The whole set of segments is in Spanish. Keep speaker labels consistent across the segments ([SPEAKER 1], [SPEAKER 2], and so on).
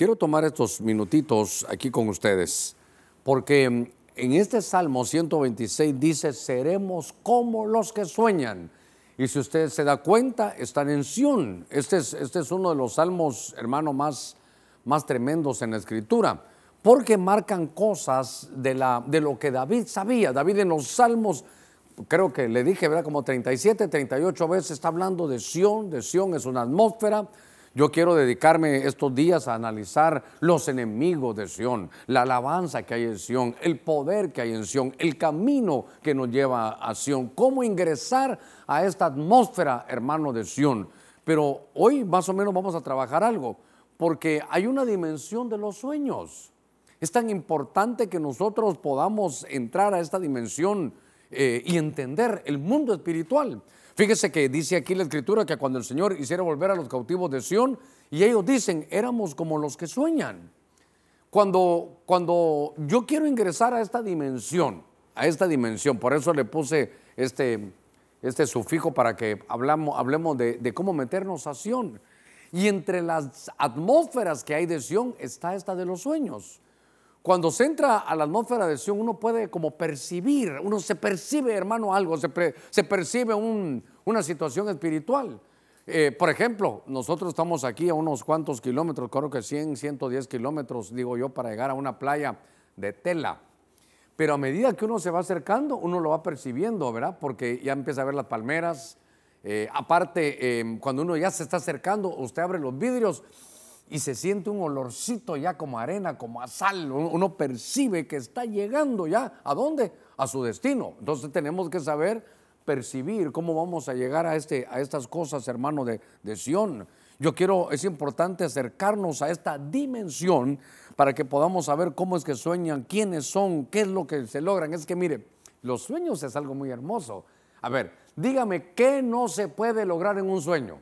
[SPEAKER 1] quiero tomar estos minutitos aquí con ustedes, porque en este Salmo 126 dice, seremos como los que sueñan. Y si usted se da cuenta, están en Sión. Este es, este es uno de los salmos, hermano, más, más tremendos en la escritura, porque marcan cosas de, la, de lo que David sabía. David en los salmos, creo que le dije, ¿verdad? Como 37, 38 veces está hablando de Sión, de Sión es una atmósfera, yo quiero dedicarme estos días a analizar los enemigos de Sión, la alabanza que hay en Sión, el poder que hay en Sión, el camino que nos lleva a Sión, cómo ingresar a esta atmósfera, hermano, de Sión. Pero hoy más o menos vamos a trabajar algo, porque hay una dimensión de los sueños. Es tan importante que nosotros podamos entrar a esta dimensión eh, y entender el mundo espiritual. Fíjese que dice aquí la escritura que cuando el Señor hiciera volver a los cautivos de Sión, y ellos dicen, éramos como los que sueñan. Cuando, cuando yo quiero ingresar a esta dimensión, a esta dimensión, por eso le puse este, este sufijo para que hablamos, hablemos de, cómo meternos a Sión. Y entre las atmósferas que hay de Sión está esta de los sueños. Cuando se entra a la atmósfera de Sion, uno puede como percibir, uno se percibe, hermano, algo, se, percibe una situación espiritual. Eh, por ejemplo, nosotros estamos aquí a unos cuantos kilómetros, creo que 100, 110 kilómetros, digo yo, para llegar a una playa de tela. Pero a medida que uno se va acercando, uno lo va percibiendo, ¿verdad? Porque ya empieza a ver las palmeras. Eh, aparte, eh, cuando uno ya se está acercando, usted abre los vidrios y se siente un olorcito ya como arena, como a sal. Uno percibe que está llegando ya. ¿A dónde? A su destino. Entonces tenemos que saber percibir cómo vamos a llegar a, este, a estas cosas, hermano, de, de Sión. Yo quiero, es importante acercarnos a esta dimensión para que podamos saber cómo es que sueñan, quiénes son, qué es lo que se logran. Es que mire, los sueños es algo muy hermoso. A ver, dígame, ¿qué no se puede lograr en un sueño?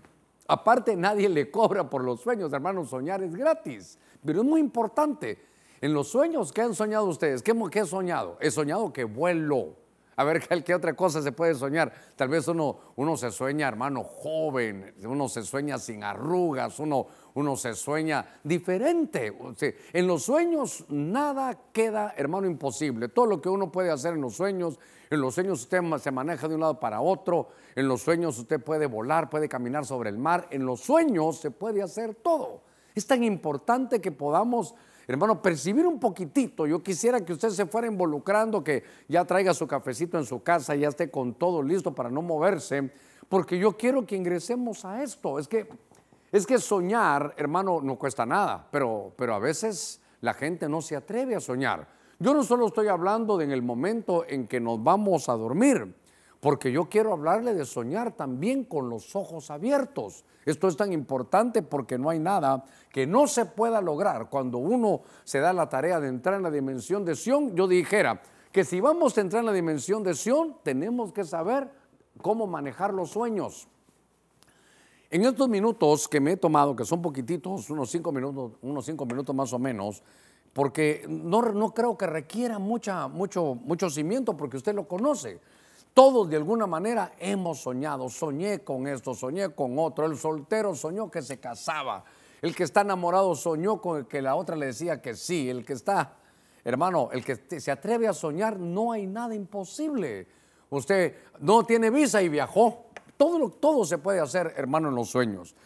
[SPEAKER 1] Aparte, nadie le cobra por los sueños, hermanos, soñar es gratis, pero es muy importante. En los sueños, ¿qué han soñado ustedes? ¿Qué, qué he soñado? He soñado que vuelo. A ver, ¿qué otra cosa se puede soñar? Tal vez uno, uno se sueña, hermano, joven, uno se sueña sin arrugas, uno, uno se sueña diferente. En los sueños nada queda, hermano, imposible. Todo lo que uno puede hacer en los sueños, en los sueños usted se maneja de un lado para otro, en los sueños usted puede volar, puede caminar sobre el mar, en los sueños se puede hacer todo. Es tan importante que podamos hermano, percibir un poquitito. Yo quisiera que usted se fuera involucrando, que ya traiga su cafecito en su casa, ya esté con todo listo para no moverse, porque yo quiero que ingresemos a esto. Es que es que soñar, hermano, no cuesta nada, pero, pero a veces la gente no se atreve a soñar. Yo no solo estoy hablando de en el momento en que nos vamos a dormir, porque yo quiero hablarle de soñar también con los ojos abiertos. Esto es tan importante porque no hay nada que no se pueda lograr cuando uno se da la tarea de entrar en la dimensión de Sión. Yo dijera que si vamos a entrar en la dimensión de Sión, tenemos que saber cómo manejar los sueños. En estos minutos que me he tomado, que son poquititos, unos cinco minutos, unos cinco minutos más o menos, porque no, no creo que requiera mucha, mucho, mucho cimiento, porque usted lo conoce. Todos de alguna manera hemos soñado, soñé con esto, soñé con otro. El soltero soñó que se casaba. El que está enamorado soñó con el que la otra le decía que sí. El que está, hermano, el que se atreve a soñar, no hay nada imposible. Usted no tiene visa y viajó. Todo, todo se puede hacer, hermano, en los sueños.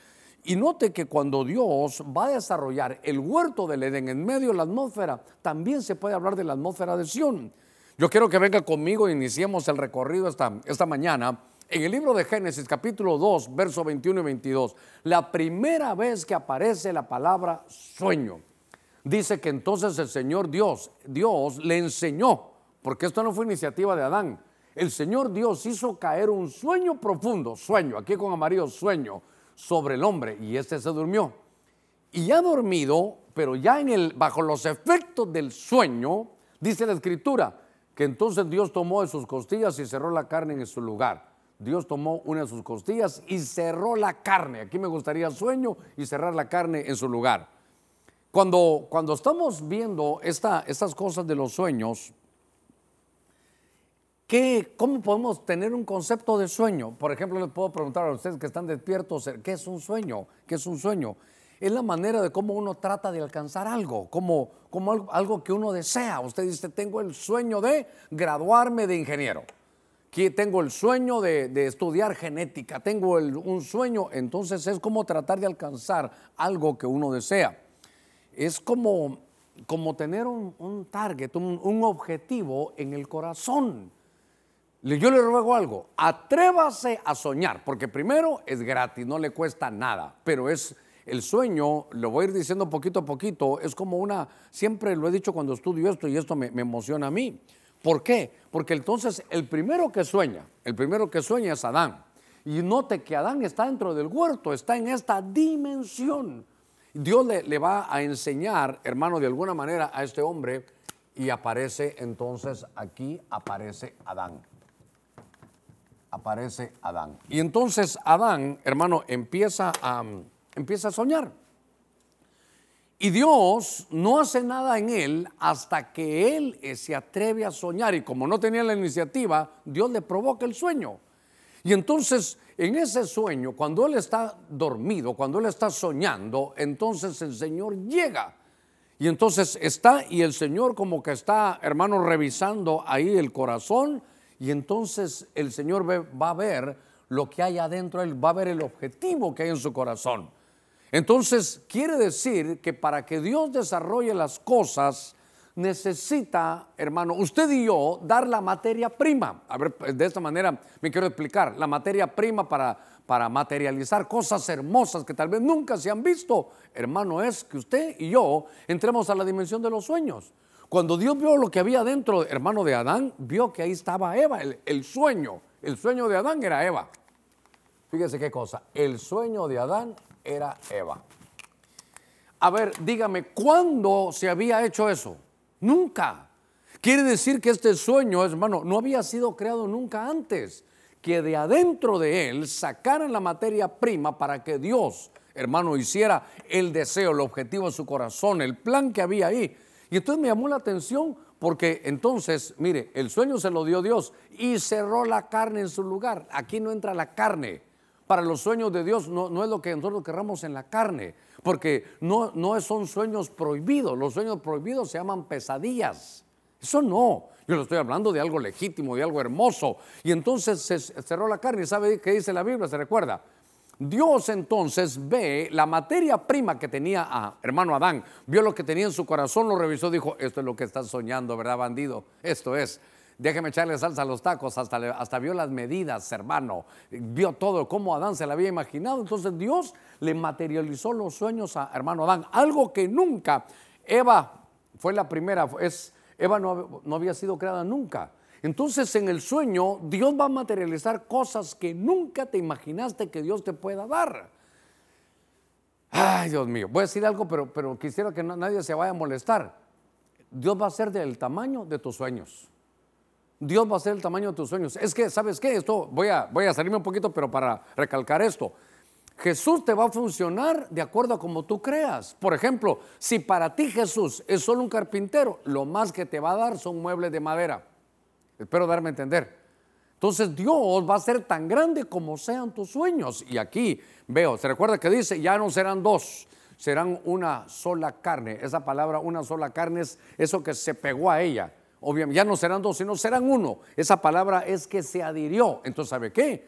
[SPEAKER 1] Y note que cuando Dios va a desarrollar el huerto del Edén en medio de la atmósfera, también se puede hablar de la atmósfera de Sión. Yo quiero que venga conmigo e iniciemos el recorrido esta, esta mañana en el libro de Génesis capítulo 2, verso 21 y 22. La primera vez que aparece la palabra sueño. Dice que entonces el Señor Dios, Dios le enseñó, porque esto no fue iniciativa de Adán, el Señor Dios hizo caer un sueño profundo, sueño, aquí con amarillo, sueño, sobre el hombre y este se durmió. Y ya dormido, pero ya en el, bajo los efectos del sueño, dice la escritura, que entonces Dios tomó de sus costillas y cerró la carne en su lugar. Dios tomó una de sus costillas y cerró la carne. Aquí me gustaría sueño y cerrar la carne en su lugar. Cuando, cuando estamos viendo esta, estas cosas de los sueños, ¿Cómo podemos tener un concepto de sueño? Por ejemplo, les puedo preguntar a ustedes que están despiertos, ¿qué es un sueño? ¿Qué es un sueño? Es la manera de cómo uno trata de alcanzar algo, como, como algo, que uno desea. Usted dice, tengo el sueño de graduarme de ingeniero, que tengo el sueño de, estudiar genética, tengo un sueño, entonces es como tratar de alcanzar algo que uno desea. Es como, como tener un, target, un objetivo en el corazón. Yo le ruego algo, atrévase a soñar, porque primero es gratis, no le cuesta nada, pero es el sueño, lo voy a ir diciendo poquito a poquito, es como una, siempre lo he dicho cuando estudio esto y esto me, emociona a mí. ¿Por qué? Porque entonces el primero que sueña, el primero que sueña es Adán. Y note que Adán está dentro del huerto, está en esta dimensión. Dios le, va a enseñar, hermano, de alguna manera a este hombre y aparece entonces aquí, aparece Adán aparece Adán. Y entonces Adán, hermano, empieza a, empieza a soñar. Y Dios no hace nada en él hasta que él eh, se atreve a soñar. Y como no tenía la iniciativa, Dios le provoca el sueño. Y entonces, en ese sueño, cuando él está dormido, cuando él está soñando, entonces el Señor llega. Y entonces está, y el Señor como que está, hermano, revisando ahí el corazón. Y entonces el Señor va a ver lo que hay adentro, él va a ver el objetivo que hay en su corazón. Entonces, quiere decir que para que Dios desarrolle las cosas, necesita, hermano, usted y yo dar la materia prima. A ver, de esta manera me quiero explicar. La materia prima para, para materializar cosas hermosas que tal vez nunca se han visto, hermano, es que usted y yo entremos a la dimensión de los sueños. Cuando Dios vio lo que había dentro, hermano, de Adán, vio que ahí estaba Eva, el, el sueño. El sueño de Adán era Eva. Fíjese qué cosa. El sueño de Adán era Eva. A ver, dígame, ¿cuándo se había hecho eso? Nunca. Quiere decir que este sueño, hermano, no había sido creado nunca antes. Que de adentro de él sacaran la materia prima para que Dios, hermano, hiciera el deseo, el objetivo de su corazón, el plan que había ahí. Y entonces me llamó la atención porque entonces, mire, el sueño se lo dio Dios y cerró la carne en su lugar. Aquí no entra la carne para los sueños de Dios no, es lo que nosotros querramos en la carne, porque no, no son sueños prohibidos, los sueños prohibidos se llaman pesadillas. Eso no, yo lo estoy hablando de algo legítimo, de algo hermoso. Y entonces se cerró la carne, ¿sabe qué dice la Biblia? ¿Se recuerda? Dios entonces ve la materia prima que tenía a hermano Adán, vio lo que tenía en su corazón, lo revisó, dijo, esto es lo que estás soñando, ¿verdad, bandido? Esto es. Déjeme echarle salsa a los tacos, hasta, hasta vio las medidas, hermano, vio todo, cómo Adán se lo había imaginado. Entonces Dios le materializó los sueños a hermano Adán, algo que nunca, Eva fue la primera, es, Eva no, no había sido creada nunca. Entonces en el sueño Dios va a materializar cosas que nunca te imaginaste que Dios te pueda dar. Ay, Dios mío, voy a decir algo, pero, pero quisiera que nadie se vaya a molestar. Dios va a ser del tamaño de tus sueños. Dios va a ser el tamaño de tus sueños. Es que, ¿sabes qué? Esto, voy a, voy a salirme un poquito, pero para recalcar esto. Jesús te va a funcionar de acuerdo a como tú creas. Por ejemplo, si para ti Jesús es solo un carpintero, lo más que te va a dar son muebles de madera. Espero darme a entender. Entonces Dios va a ser tan grande como sean tus sueños. Y aquí veo, se recuerda que dice, ya no serán dos, serán una sola carne. Esa palabra, una sola carne, es eso que se pegó a ella obviamente, ya no serán dos, sino serán uno. Esa palabra es que se adhirió. Entonces, ¿sabe qué?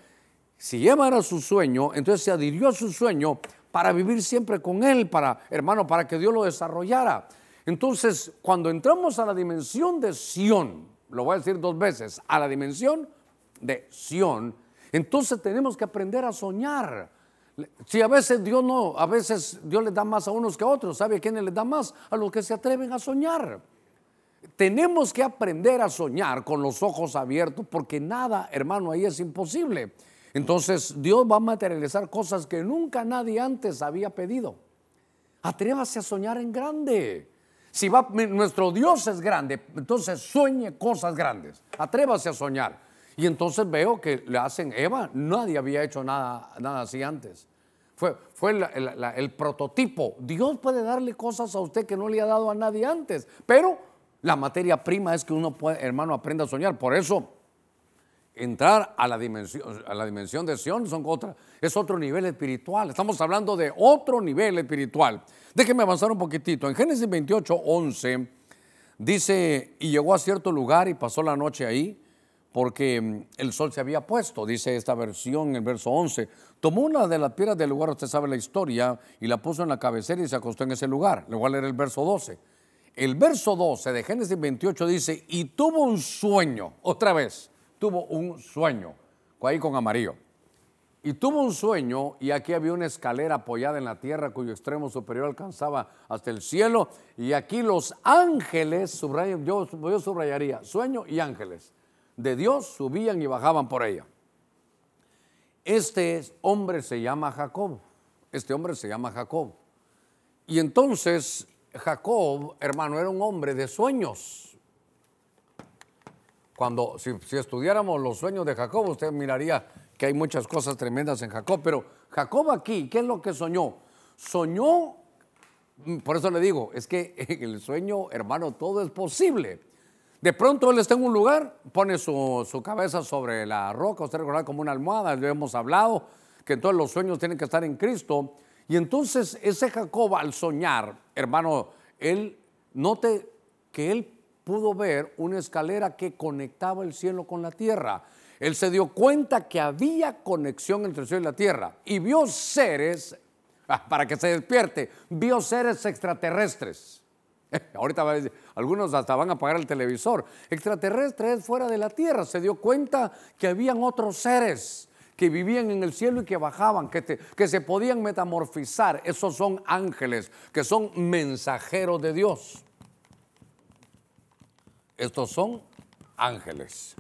[SPEAKER 1] Si Eva era su sueño, entonces se adhirió a su sueño para vivir siempre con él, para, hermano, para que Dios lo desarrollara. Entonces, cuando entramos a la dimensión de Sión, lo voy a decir dos veces, a la dimensión de Sión, entonces tenemos que aprender a soñar. Si a veces Dios no, a veces Dios le da más a unos que a otros, ¿sabe a quiénes les da más? A los que se atreven a soñar. Tenemos que aprender a soñar con los ojos abiertos porque nada, hermano, ahí es imposible. Entonces Dios va a materializar cosas que nunca nadie antes había pedido. Atrévase a soñar en grande. Si va, nuestro Dios es grande, entonces sueñe cosas grandes. Atrévase a soñar. Y entonces veo que le hacen Eva, nadie había hecho nada, nada así antes. Fue, fue el prototipo. Dios puede darle cosas a usted que no le ha dado a nadie antes, pero la materia prima es que uno puede, hermano, aprenda a soñar. Por eso, entrar a la dimensión, a la dimensión de Sion son otra, es otro nivel espiritual. Estamos hablando de otro nivel espiritual. Déjenme avanzar un poquitito. En Génesis 28, 11 dice, y llegó a cierto lugar y pasó la noche ahí, porque mm, el sol se había puesto, dice esta versión en el verso 11. Tomó una de las piedras del lugar, usted sabe la historia, y la puso en la cabecera y se acostó en ese lugar. Le voy a leer el verso 12. El verso 12 de Génesis 28 dice, y tuvo un sueño, otra vez, tuvo un sueño, ahí con amarillo. Y tuvo un sueño y aquí había una escalera apoyada en la tierra cuyo extremo superior alcanzaba hasta el cielo. Y aquí los ángeles, yo, yo subrayaría, sueño y ángeles de Dios subían y bajaban por ella. Este hombre se llama Jacob. Este hombre se llama Jacob. Y entonces Jacob, hermano, era un hombre de sueños. Cuando, si, estudiáramos los sueños de Jacob, usted miraría que hay muchas cosas tremendas en Jacob. Pero Jacob aquí, ¿qué es lo que soñó? Soñó, por eso le digo, es que en el sueño, hermano, todo es posible. De pronto él está en un lugar, pone su, cabeza sobre la roca, usted recuerda como una almohada, le hemos hablado, que todos los sueños tienen que estar en Cristo. Y entonces ese Jacob al soñar, hermano, él note que él pudo ver una escalera que conectaba el cielo con la tierra. Él se dio cuenta que había conexión entre el cielo y la tierra y vio seres, ah, para que se despierte, vio seres extraterrestres. Ahorita algunos hasta van a apagar el televisor. Extraterrestres fuera de la tierra. Se dio cuenta que habían otros seres que vivían en el cielo y que bajaban, que, que se podían metamorfizar. Esos son ángeles, que son mensajeros de Dios. Estos son ángeles.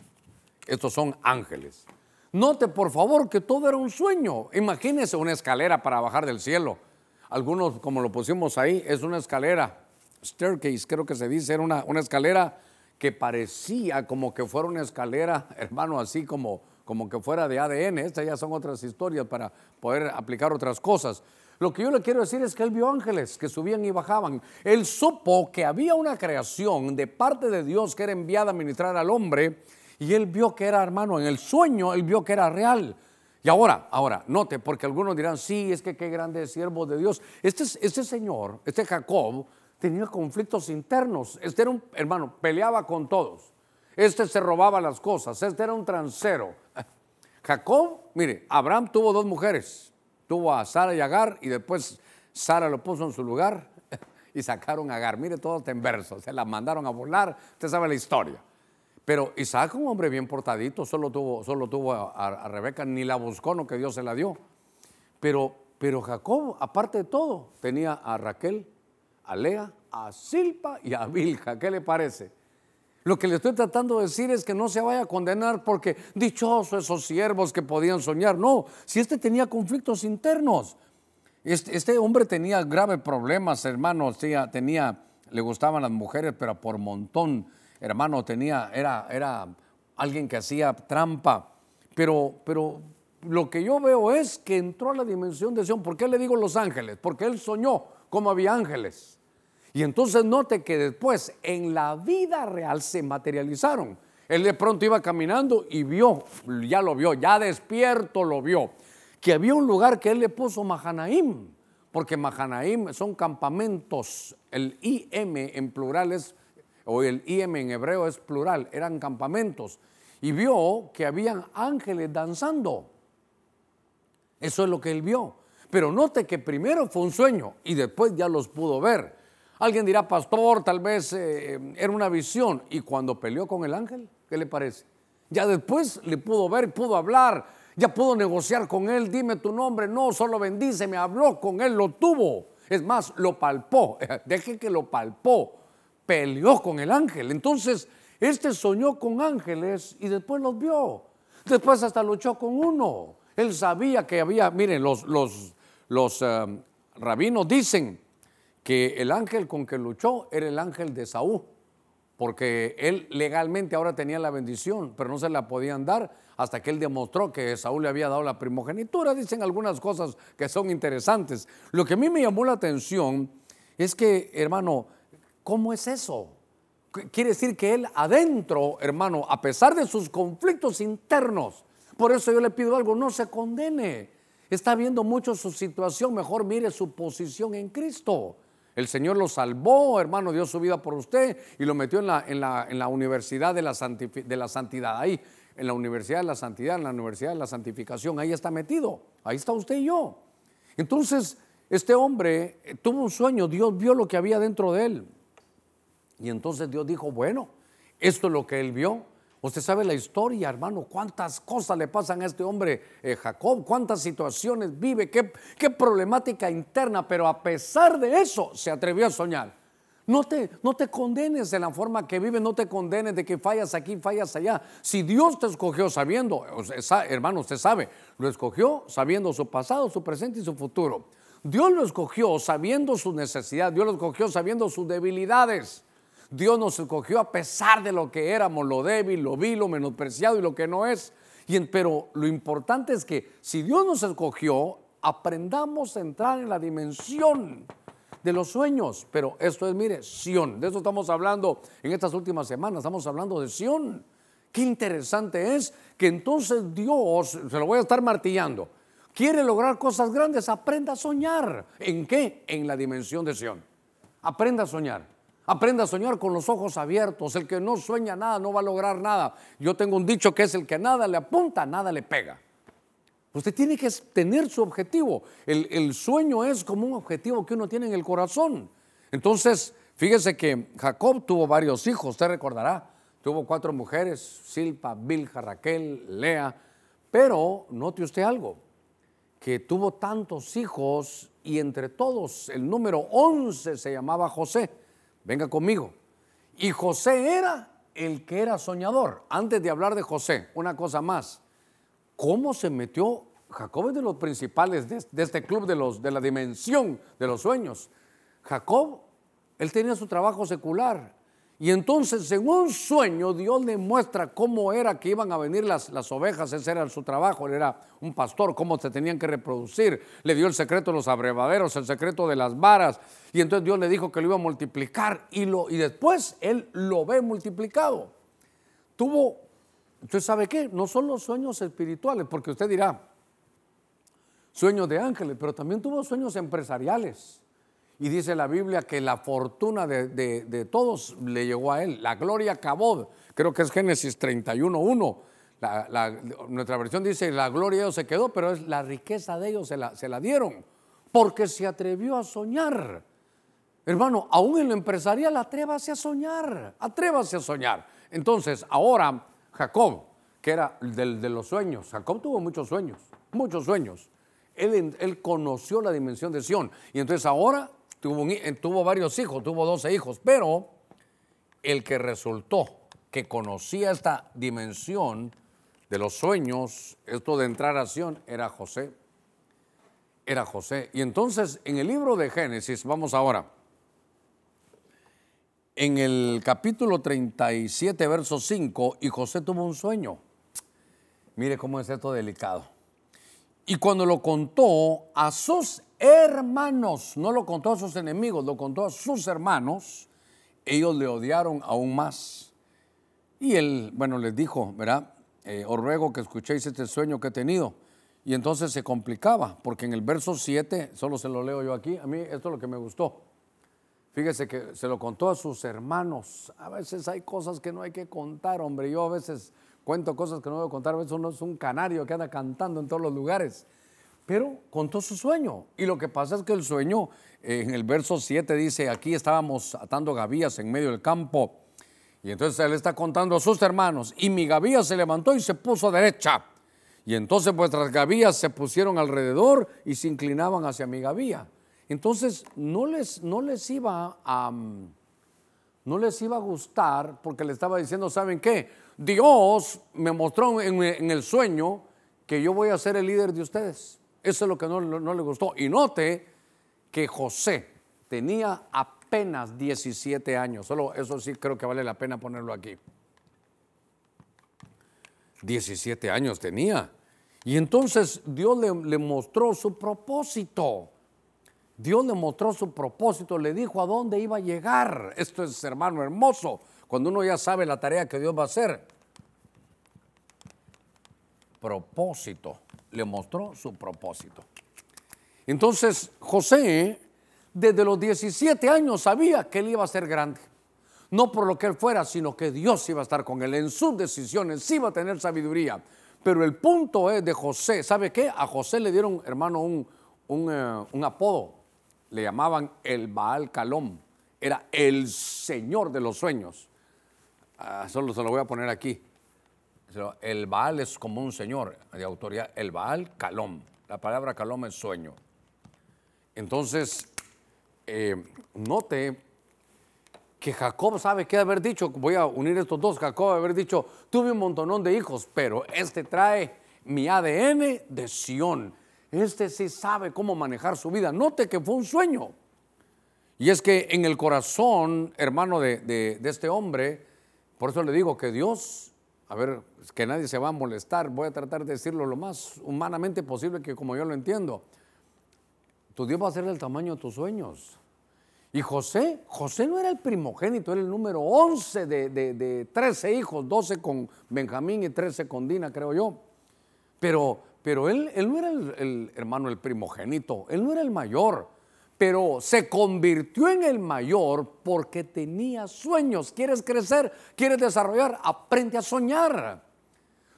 [SPEAKER 1] Estos son ángeles. Note por favor que todo era un sueño. Imagínese una escalera para bajar del cielo. Algunos, como lo pusimos ahí, es una escalera staircase, creo que se dice, era una, una escalera que parecía como que fuera una escalera, hermano, así como, como que fuera de ADN. Estas ya son otras historias para poder aplicar otras cosas. Lo que yo le quiero decir es que él vio ángeles que subían y bajaban. Él supo que había una creación de parte de Dios que era enviada a ministrar al hombre y él vio que era, hermano, en el sueño él vio que era real. Y ahora, ahora, note, porque algunos dirán, sí, es que qué grande siervo de Dios. Este, este señor, este Jacob, tenía conflictos internos. Este era un hermano, peleaba con todos. Este se robaba las cosas. Este era un transero. Jacob, mire, Abraham tuvo dos mujeres. Tuvo a Sara y Agar y después Sara lo puso en su lugar y sacaron a Agar. Mire todo en verso. Se la mandaron a volar. Usted sabe la historia. Pero Isaac, un hombre bien portadito, solo tuvo, solo tuvo a, Rebeca, ni la buscó, no que Dios se la dio. Pero, pero Jacob, aparte de todo, tenía a Raquel, a Lea, a Silpa y a Vilja. ¿Qué le parece? Lo que le estoy tratando de decir es que no se vaya a condenar porque dichoso esos siervos que podían soñar. No, si este tenía conflictos internos. Este, este hombre tenía graves problemas, hermano. Tenía, tenía, le gustaban las mujeres, pero por montón, hermano, tenía, era, era alguien que hacía trampa. Pero, pero lo que yo veo es que entró a la dimensión de Sion. ¿Por qué le digo los ángeles? Porque él soñó como había ángeles. Y entonces note que después en la vida real se materializaron. Él de pronto iba caminando y vio, ya lo vio, ya despierto lo vio, que había un lugar que él le puso Mahanaim, porque Mahanaim son campamentos, el IM en plural es, o el IM en hebreo es plural, eran campamentos. Y vio que habían ángeles danzando. Eso es lo que él vio. Pero note que primero fue un sueño y después ya los pudo ver. Alguien dirá, pastor, tal vez eh, era una visión. Y cuando peleó con el ángel, ¿qué le parece? Ya después le pudo ver, pudo hablar, ya pudo negociar con él. Dime tu nombre, no, solo bendice, me habló con él, lo tuvo. Es más, lo palpó, deje que lo palpó, peleó con el ángel. Entonces, este soñó con ángeles y después los vio. Después hasta luchó con uno. Él sabía que había, miren, los, los los eh, rabinos dicen que el ángel con que luchó era el ángel de Saúl, porque él legalmente ahora tenía la bendición, pero no se la podían dar hasta que él demostró que Saúl le había dado la primogenitura. Dicen algunas cosas que son interesantes. Lo que a mí me llamó la atención es que, hermano, ¿cómo es eso? quiere decir que él adentro, hermano, a pesar de sus conflictos internos, por eso yo le pido algo, no se condene. Está viendo mucho su situación, mejor mire su posición en Cristo. El Señor lo salvó, hermano, dio su vida por usted y lo metió en la, en la, en la Universidad de la, de la Santidad. Ahí, en la Universidad de la Santidad, en la Universidad de la Santificación, ahí está metido. Ahí está usted y yo. Entonces, este hombre eh, tuvo un sueño, Dios vio lo que había dentro de él. Y entonces Dios dijo, bueno, esto es lo que él vio. Usted sabe la historia, hermano, cuántas cosas le pasan a este hombre eh, Jacob, cuántas situaciones vive, qué, qué problemática interna, pero a pesar de eso se atrevió a soñar. No te, no te condenes en la forma que vives, no te condenes de que fallas aquí, fallas allá. Si Dios te escogió sabiendo, hermano, usted sabe, lo escogió sabiendo su pasado, su presente y su futuro. Dios lo escogió sabiendo su necesidad, Dios lo escogió sabiendo sus debilidades. Dios nos escogió a pesar de lo que éramos, lo débil, lo vil, lo menospreciado y lo que no es. Y, pero lo importante es que si Dios nos escogió, aprendamos a entrar en la dimensión de los sueños. Pero esto es, mire, Sión. De eso estamos hablando en estas últimas semanas. Estamos hablando de Sión. Qué interesante es que entonces Dios, se lo voy a estar martillando, quiere lograr cosas grandes. Aprenda a soñar. ¿En qué? En la dimensión de Sión. Aprenda a soñar. Aprenda a soñar con los ojos abiertos. El que no sueña nada no va a lograr nada. Yo tengo un dicho que es el que nada le apunta, nada le pega. Usted tiene que tener su objetivo. El, sueño es como un objetivo que uno tiene en el corazón. Entonces, fíjese que Jacob tuvo varios hijos, usted recordará. Tuvo cuatro mujeres, Silpa, Bilja, Raquel, Lea. Pero note usted algo, que tuvo tantos hijos y entre todos el número 11 se llamaba José. Venga conmigo. Y José era el que era soñador. Antes de hablar de José, una cosa más cómo se metió Jacob es de los principales de, este club de, los, de la dimensión de los sueños. Jacob, él tenía su trabajo secular. Y entonces en un sueño Dios le muestra cómo era que iban a venir las, las ovejas, ese era su trabajo, él era un pastor, cómo se tenían que reproducir. Le dio el secreto de los abrevaderos, el secreto de las varas. Y entonces Dios le dijo que lo iba a multiplicar y, lo, y después él lo ve multiplicado. Tuvo ¿Usted sabe qué? No son los sueños espirituales, porque usted dirá, sueños de ángeles, pero también tuvo sueños empresariales. Y dice la Biblia que la fortuna de, todos le llegó a él. La gloria acabó, creo que es Génesis 31.1. nuestra versión dice, la gloria de ellos se quedó, pero es la riqueza de ellos se la, se la dieron, porque se atrevió a soñar. Hermano, aún en lo empresarial, atrévase a soñar, atrévase a soñar. Entonces, ahora Jacob, que era del de los sueños. Jacob tuvo muchos sueños, muchos sueños. Él, él conoció la dimensión de Sión. Y entonces ahora tuvo, tuvo varios hijos, tuvo 12 hijos, pero el que resultó que conocía esta dimensión de los sueños, esto de entrar a Sión, era José. Era José. Y entonces en el libro de Génesis, vamos ahora en el capítulo 37, verso 5, y José tuvo un sueño. Mire cómo es esto delicado. Y cuando lo contó a sus hermanos, no lo contó a sus enemigos, lo contó a sus hermanos, ellos le odiaron aún más. Y él, bueno, les dijo, ¿verdad? Eh, os ruego que escuchéis este sueño que he tenido. Y entonces se complicaba, porque en el verso 7, solo se lo leo yo aquí, a mí esto es lo que me gustó. Fíjese que se lo contó a sus hermanos. A veces hay cosas que no hay que contar, hombre. Yo a veces cuento cosas que no debo contar. A veces uno es un canario que anda cantando en todos los lugares. Pero contó su sueño. Y lo que pasa es que el sueño, en el verso 7 dice, aquí estábamos atando gavillas en medio del campo. Y entonces él está contando a sus hermanos. Y mi gavilla se levantó y se puso derecha. Y entonces vuestras gavillas se pusieron alrededor y se inclinaban hacia mi gavilla. Entonces no les, no les iba a... no les iba a gustar porque le estaba diciendo, ¿saben qué? Dios me mostró en, el sueño que yo voy a ser el líder de ustedes. Eso es lo que no, le gustó. Y note que José tenía apenas 17 años. Solo eso sí creo que vale la pena ponerlo aquí. 17 años tenía. Y entonces Dios le, le mostró su propósito. Dios le mostró su propósito, le dijo a dónde iba a llegar. Esto es, hermano, hermoso, cuando uno ya sabe la tarea que Dios va a hacer. Propósito, le mostró su propósito. Entonces, José, desde los 17 años, sabía que él iba a ser grande. No por lo que él fuera, sino que Dios iba a estar con él en sus decisiones, iba a tener sabiduría. Pero el punto es de José, ¿sabe qué? A José le dieron, hermano, un, un, eh, apodo. Le llamaban el Baal Calom. Era el Señor de los sueños. Ah, solo se lo voy a poner aquí. El Baal es como un señor de autoridad. El Baal Calom. La palabra Calom es sueño. Entonces, eh, note que Jacob sabe qué haber dicho, voy a unir estos dos, Jacob haber dicho, tuve un montonón de hijos, pero este trae mi ADN de Sión. Este sí sabe cómo manejar su vida. Note que fue un sueño. Y es que en el corazón, hermano, de, de este hombre, por eso le digo que Dios, a ver, que nadie se va a molestar, voy a tratar de decirlo lo más humanamente posible que como yo lo entiendo. Tu Dios va a ser del tamaño de tus sueños. Y José, José no era el primogénito, era el número 11 de, de, 13 hijos, 12 con Benjamín y 13 con Dina, creo yo. Pero, pero él, él no era el, hermano, el primogénito, él no era el mayor, pero se convirtió en el mayor porque tenía sueños. ¿Quieres crecer? ¿Quieres desarrollar? Aprende a soñar.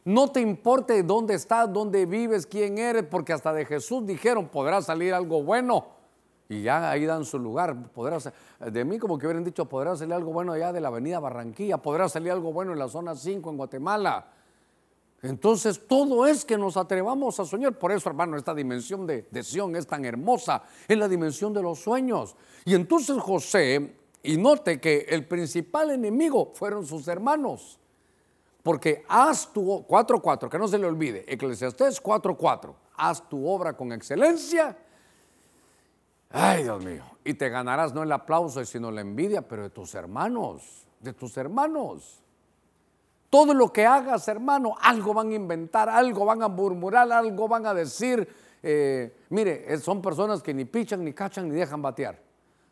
[SPEAKER 1] No te importe dónde estás, dónde vives, quién eres, porque hasta de Jesús dijeron, podrá salir algo bueno. Y ya ahí dan su lugar. De mí como que hubieran dicho, podrá salir algo bueno allá de la avenida Barranquilla, podrá salir algo bueno en la zona 5 en Guatemala. Entonces todo es que nos atrevamos a soñar. Por eso, hermano, esta dimensión de, de es tan hermosa. Es la dimensión de los sueños. Y entonces José, y note que el principal enemigo fueron sus hermanos. Porque haz tu, 4.4, que no se le olvide, Eclesiastés 4.4, haz tu obra con excelencia Ay, Dios mío. Y te ganarás no el aplauso, sino la envidia, pero de tus hermanos, de tus hermanos. Todo lo que hagas, hermano, algo van a inventar, algo van a murmurar, algo van a decir. Eh, mire, eh, son personas que ni pichan, ni cachan, ni dejan batear.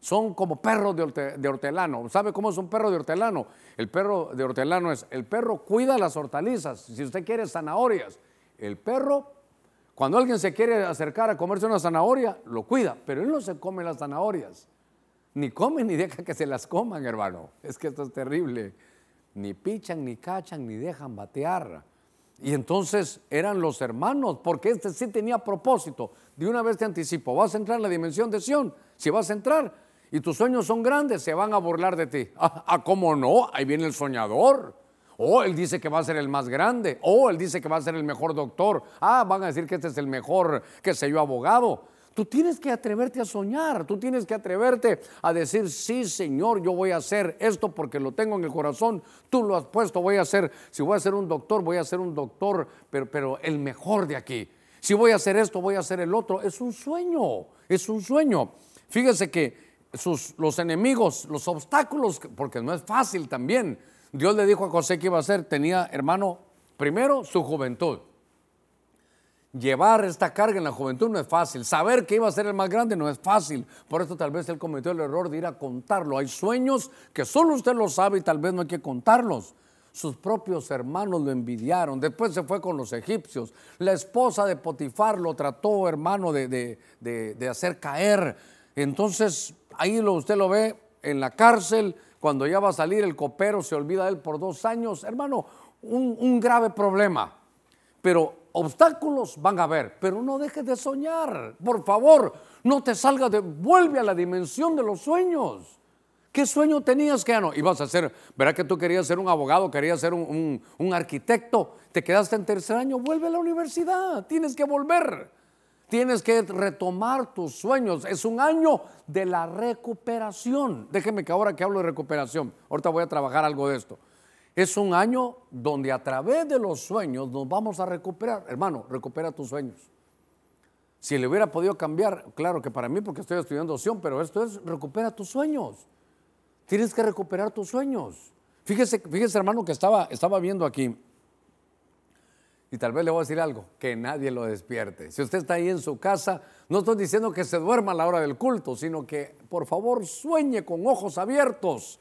[SPEAKER 1] Son como perros de, de, hortelano. ¿Sabe cómo es un perro de hortelano? El perro de hortelano es, el perro cuida las hortalizas. Si usted quiere zanahorias, el perro cuando alguien se quiere acercar a comerse una zanahoria, lo cuida, pero él no se come las zanahorias. Ni come ni deja que se las coman, hermano. Es que esto es terrible. Ni pichan, ni cachan, ni dejan batear. Y entonces eran los hermanos, porque este sí tenía propósito. De una vez te anticipo, vas a entrar en la dimensión de Sión. Si vas a entrar y tus sueños son grandes, se van a burlar de ti. Ah, ah ¿cómo no? Ahí viene el soñador. Oh, él dice que va a ser el más grande. Oh, él dice que va a ser el mejor doctor. Ah, van a decir que este es el mejor, qué sé yo, abogado. Tú tienes que atreverte a soñar, tú tienes que atreverte a decir, sí, Señor, yo voy a hacer esto porque lo tengo en el corazón, tú lo has puesto, voy a hacer, si voy a ser un doctor, voy a ser un doctor, pero, el mejor de aquí. Si voy a hacer esto, voy a hacer el otro. Es un sueño, es un sueño. Fíjese que sus, los enemigos, los obstáculos, porque no es fácil también, Dios le dijo a José que iba a hacer, tenía, hermano, primero su juventud. Llevar esta carga en la juventud no es fácil. Saber que iba a ser el más grande no es fácil. Por eso tal vez él cometió el error de ir a contarlo. Hay sueños que solo usted lo sabe y tal vez no hay que contarlos. Sus propios hermanos lo envidiaron. Después se fue con los egipcios. La esposa de Potifar lo trató, hermano, de, de hacer caer. Entonces, ahí lo, usted lo ve en la cárcel, cuando ya va a salir el copero, se olvida de él por dos años. Hermano, un, grave problema. Pero obstáculos van a haber, pero no dejes de soñar. Por favor, no te salgas de, vuelve a la dimensión de los sueños. ¿Qué sueño tenías que no? Ibas a ser, ¿verdad que tú querías ser un abogado, querías ser un, un arquitecto? Te quedaste en tercer año, vuelve a la universidad, tienes que volver. Tienes que retomar tus sueños. Es un año de la recuperación. Déjeme que ahora que hablo de recuperación, ahorita voy a trabajar algo de esto. Es un año donde a través de los sueños nos vamos a recuperar. Hermano, recupera tus sueños. Si le hubiera podido cambiar, claro que para mí, porque estoy estudiando opción, pero esto es recupera tus sueños. Tienes que recuperar tus sueños. Fíjese, fíjese hermano, que estaba, estaba viendo aquí. Y tal vez le voy a decir algo, que nadie lo despierte. Si usted está ahí en su casa, no estoy diciendo que se duerma a la hora del culto, sino que por favor sueñe con ojos abiertos.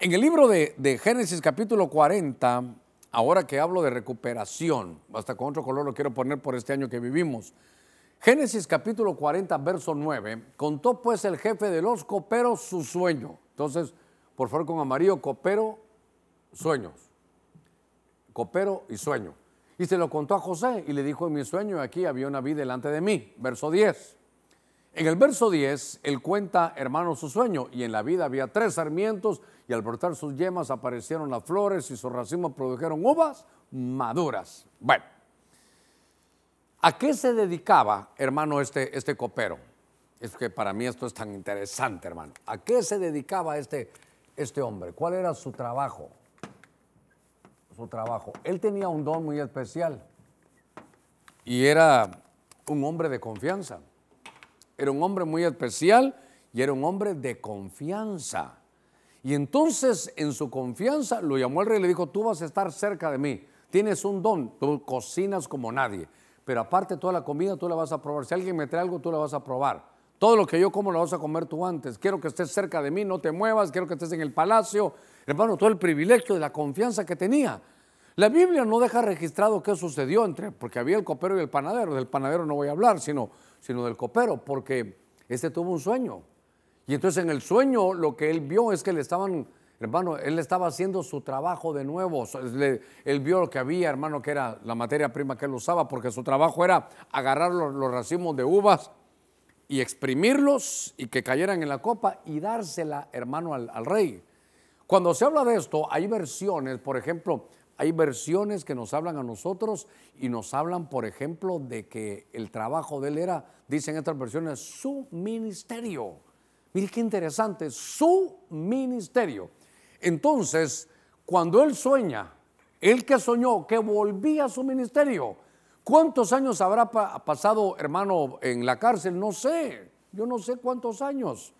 [SPEAKER 1] En el libro de, de Génesis capítulo 40, ahora que hablo de recuperación, hasta con otro color lo quiero poner por este año que vivimos. Génesis capítulo 40, verso 9, contó pues el jefe de los coperos su sueño. Entonces, por favor con amarillo, copero, sueños. Copero y sueño. Y se lo contó a José y le dijo, en mi sueño aquí había una vida delante de mí. Verso 10. En el verso 10, él cuenta, hermano, su sueño, y en la vida había tres sarmientos, y al brotar sus yemas aparecieron las flores, y sus racimos produjeron uvas maduras. Bueno, ¿a qué se dedicaba, hermano, este, este copero? Es que para mí esto es tan interesante, hermano. ¿A qué se dedicaba este, este hombre? ¿Cuál era su trabajo? Su trabajo. Él tenía un don muy especial y era un hombre de confianza. Era un hombre muy especial y era un hombre de confianza. Y entonces en su confianza lo llamó el rey y le dijo, tú vas a estar cerca de mí, tienes un don, tú cocinas como nadie, pero aparte toda la comida tú la vas a probar. Si alguien me trae algo, tú la vas a probar. Todo lo que yo como lo vas a comer tú antes. Quiero que estés cerca de mí, no te muevas, quiero que estés en el palacio. Hermano, todo el privilegio de la confianza que tenía. La Biblia no deja registrado qué sucedió entre, porque había el copero y el panadero. Del panadero no voy a hablar, sino sino del copero, porque este tuvo un sueño. Y entonces en el sueño lo que él vio es que le estaban, hermano, él estaba haciendo su trabajo de nuevo. Él vio lo que había, hermano, que era la materia prima que él usaba, porque su trabajo era agarrar los, racimos de uvas y exprimirlos y que cayeran en la copa y dársela, hermano, al, al rey. Cuando se habla de esto, hay versiones, por ejemplo, hay versiones que nos hablan a nosotros y nos hablan, por ejemplo, de que el trabajo de él era, dicen estas versiones, su ministerio. Mire qué interesante, su ministerio. Entonces, cuando él sueña, él que soñó que volvía a su ministerio, ¿cuántos años habrá pasado, hermano, en la cárcel? No sé, yo no sé cuántos años.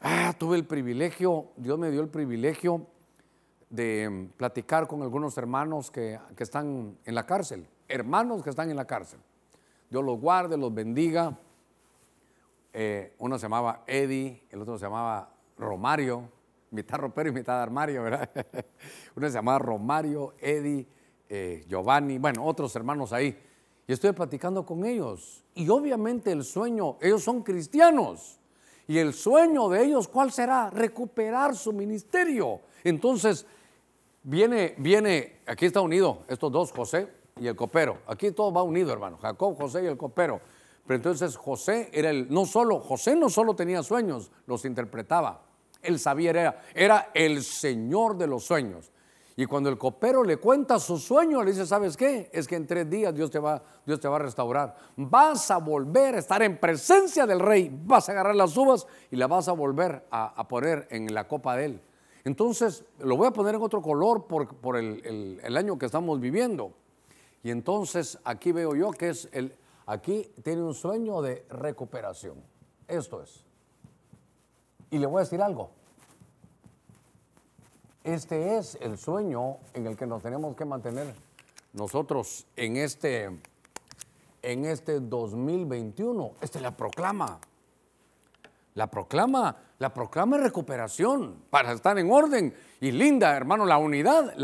[SPEAKER 1] Ah, tuve el privilegio, Dios me dio el privilegio de platicar con algunos hermanos que, están en la cárcel, hermanos que están en la cárcel. Dios los guarde, los bendiga. Eh, uno se llamaba Eddie, el otro se llamaba Romario, mitad ropero y mitad armario, ¿verdad? uno se llamaba Romario, Eddie, eh, Giovanni, bueno, otros hermanos ahí. Y estoy platicando con ellos. Y obviamente el sueño, ellos son cristianos. Y el sueño de ellos, ¿cuál será? Recuperar su ministerio. Entonces, Viene, viene, aquí está unido estos dos, José y el copero. Aquí todo va unido, hermano. Jacob, José y el copero. Pero entonces José era el, no solo, José no solo tenía sueños, los interpretaba. Él sabía, era, era el señor de los sueños. Y cuando el copero le cuenta su sueño, le dice, ¿sabes qué? Es que en tres días Dios te va, Dios te va a restaurar. Vas a volver a estar en presencia del rey. Vas a agarrar las uvas y las vas a volver a, a poner en la copa de él. Entonces, lo voy a poner en otro color por, el, año que estamos viviendo. Y entonces aquí veo yo que es el, aquí tiene un sueño de recuperación. Esto es. Y le voy a decir algo. Este es el sueño en el que nos tenemos que mantener nosotros en este, en este 2021. Este la proclama. La proclama, la proclama recuperación para estar en orden. Y linda, hermano, la unidad,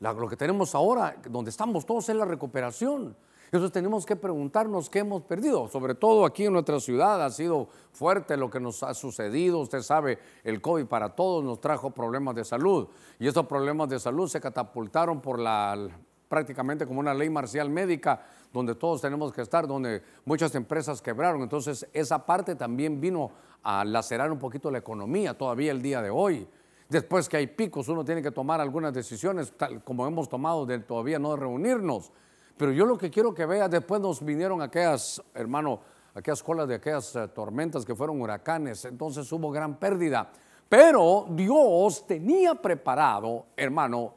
[SPEAKER 1] lo que tenemos ahora, donde estamos todos es la recuperación. Entonces tenemos que preguntarnos qué hemos perdido. Sobre todo aquí en nuestra ciudad ha sido fuerte lo que nos ha sucedido. Usted sabe, el COVID para todos nos trajo problemas de salud. Y esos problemas de salud se catapultaron por la prácticamente como una ley marcial médica donde todos tenemos que estar, donde muchas empresas quebraron. Entonces esa parte también vino a lacerar un poquito la economía todavía el día de hoy. Después que hay picos, uno tiene que tomar algunas decisiones, tal como hemos tomado de todavía no reunirnos. Pero yo lo que quiero que vea, después nos vinieron aquellas, hermano, aquellas colas de aquellas eh, tormentas que fueron huracanes, entonces hubo gran pérdida. Pero Dios tenía preparado, hermano,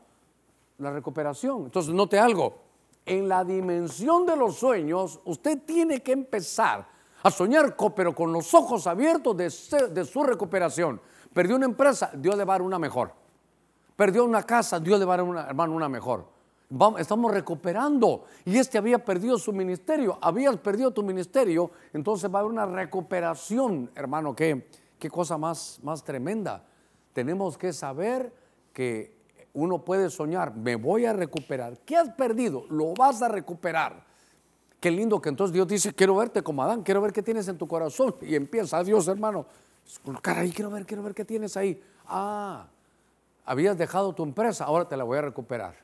[SPEAKER 1] la recuperación. Entonces, note algo, en la dimensión de los sueños, usted tiene que empezar a soñar, pero con los ojos abiertos de, su recuperación. Perdió una empresa, Dios le va a dar una mejor. Perdió una casa, Dios le va a dar una, hermano, una mejor. Estamos recuperando. Y este había perdido su ministerio, habías perdido tu ministerio, entonces va a haber una recuperación, hermano, qué, qué cosa más, más tremenda. Tenemos que saber que uno puede soñar, me voy a recuperar. ¿Qué has perdido? Lo vas a recuperar. Qué lindo que entonces Dios dice, quiero verte como Adán, quiero ver qué tienes en tu corazón. Y empieza, Dios hermano, ahí, quiero ver, quiero ver qué tienes ahí. Ah, habías dejado tu empresa, ahora te la voy a recuperar.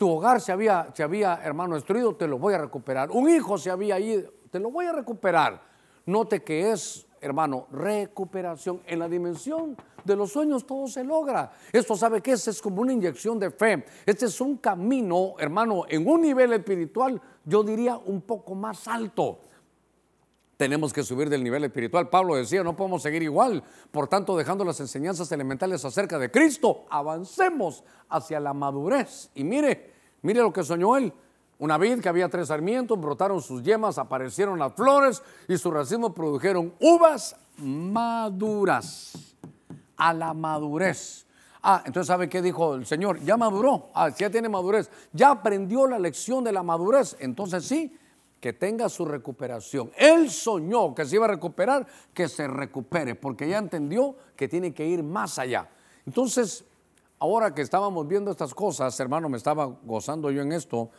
[SPEAKER 1] Tu hogar se había, se había, hermano, destruido, te lo voy a recuperar. Un hijo se había ido, te lo voy a recuperar. Note que es, hermano, recuperación. En la dimensión de los sueños todo se logra. Esto sabe que es como una inyección de fe. Este es un camino, hermano, en un nivel espiritual, yo diría un poco más alto tenemos que subir del nivel espiritual. Pablo decía, no podemos seguir igual. Por tanto, dejando las enseñanzas elementales acerca de Cristo, avancemos hacia la madurez. Y mire, mire lo que soñó él. Una vid que había tres sarmientos, brotaron sus yemas, aparecieron las flores y su racimo produjeron uvas maduras. A la madurez. Ah, entonces ¿sabe qué dijo el Señor? Ya maduró. Ah, ya tiene madurez. Ya aprendió la lección de la madurez. Entonces sí, que tenga su recuperación. Él soñó que se iba a recuperar, que se recupere, porque ya entendió que tiene que ir más allá. Entonces, ahora que estábamos viendo estas cosas, hermano, me estaba gozando yo en esto,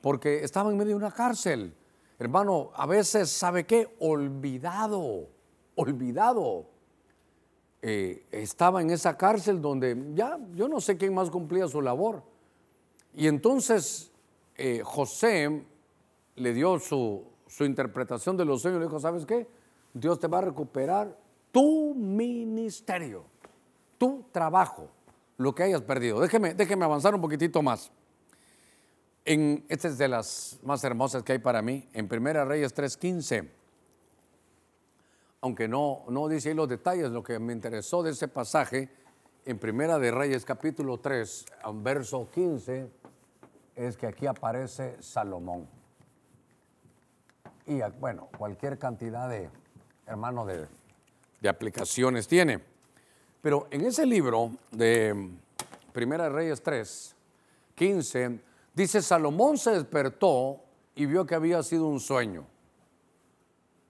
[SPEAKER 1] porque estaba en medio de una cárcel. Hermano, a veces, ¿sabe qué? Olvidado, olvidado. Eh, estaba en esa cárcel donde ya yo no sé quién más cumplía su labor. Y entonces eh, José le dio su, interpretación de los sueños, le dijo, ¿sabes qué? Dios te va a recuperar tu ministerio, tu trabajo, lo que hayas perdido. Déjeme, déjeme avanzar un poquitito más. En, esta es de las más hermosas que hay para mí, en Primera Reyes 3.15. Aunque no, no dice ahí los detalles, lo que me interesó de ese pasaje, en Primera de Reyes capítulo 3, verso 15, es que aquí aparece Salomón y bueno, cualquier cantidad de, hermano, de, de aplicaciones tiene. Pero en ese libro de Primera Reyes 3, 15, dice, Salomón se despertó y vio que había sido un sueño.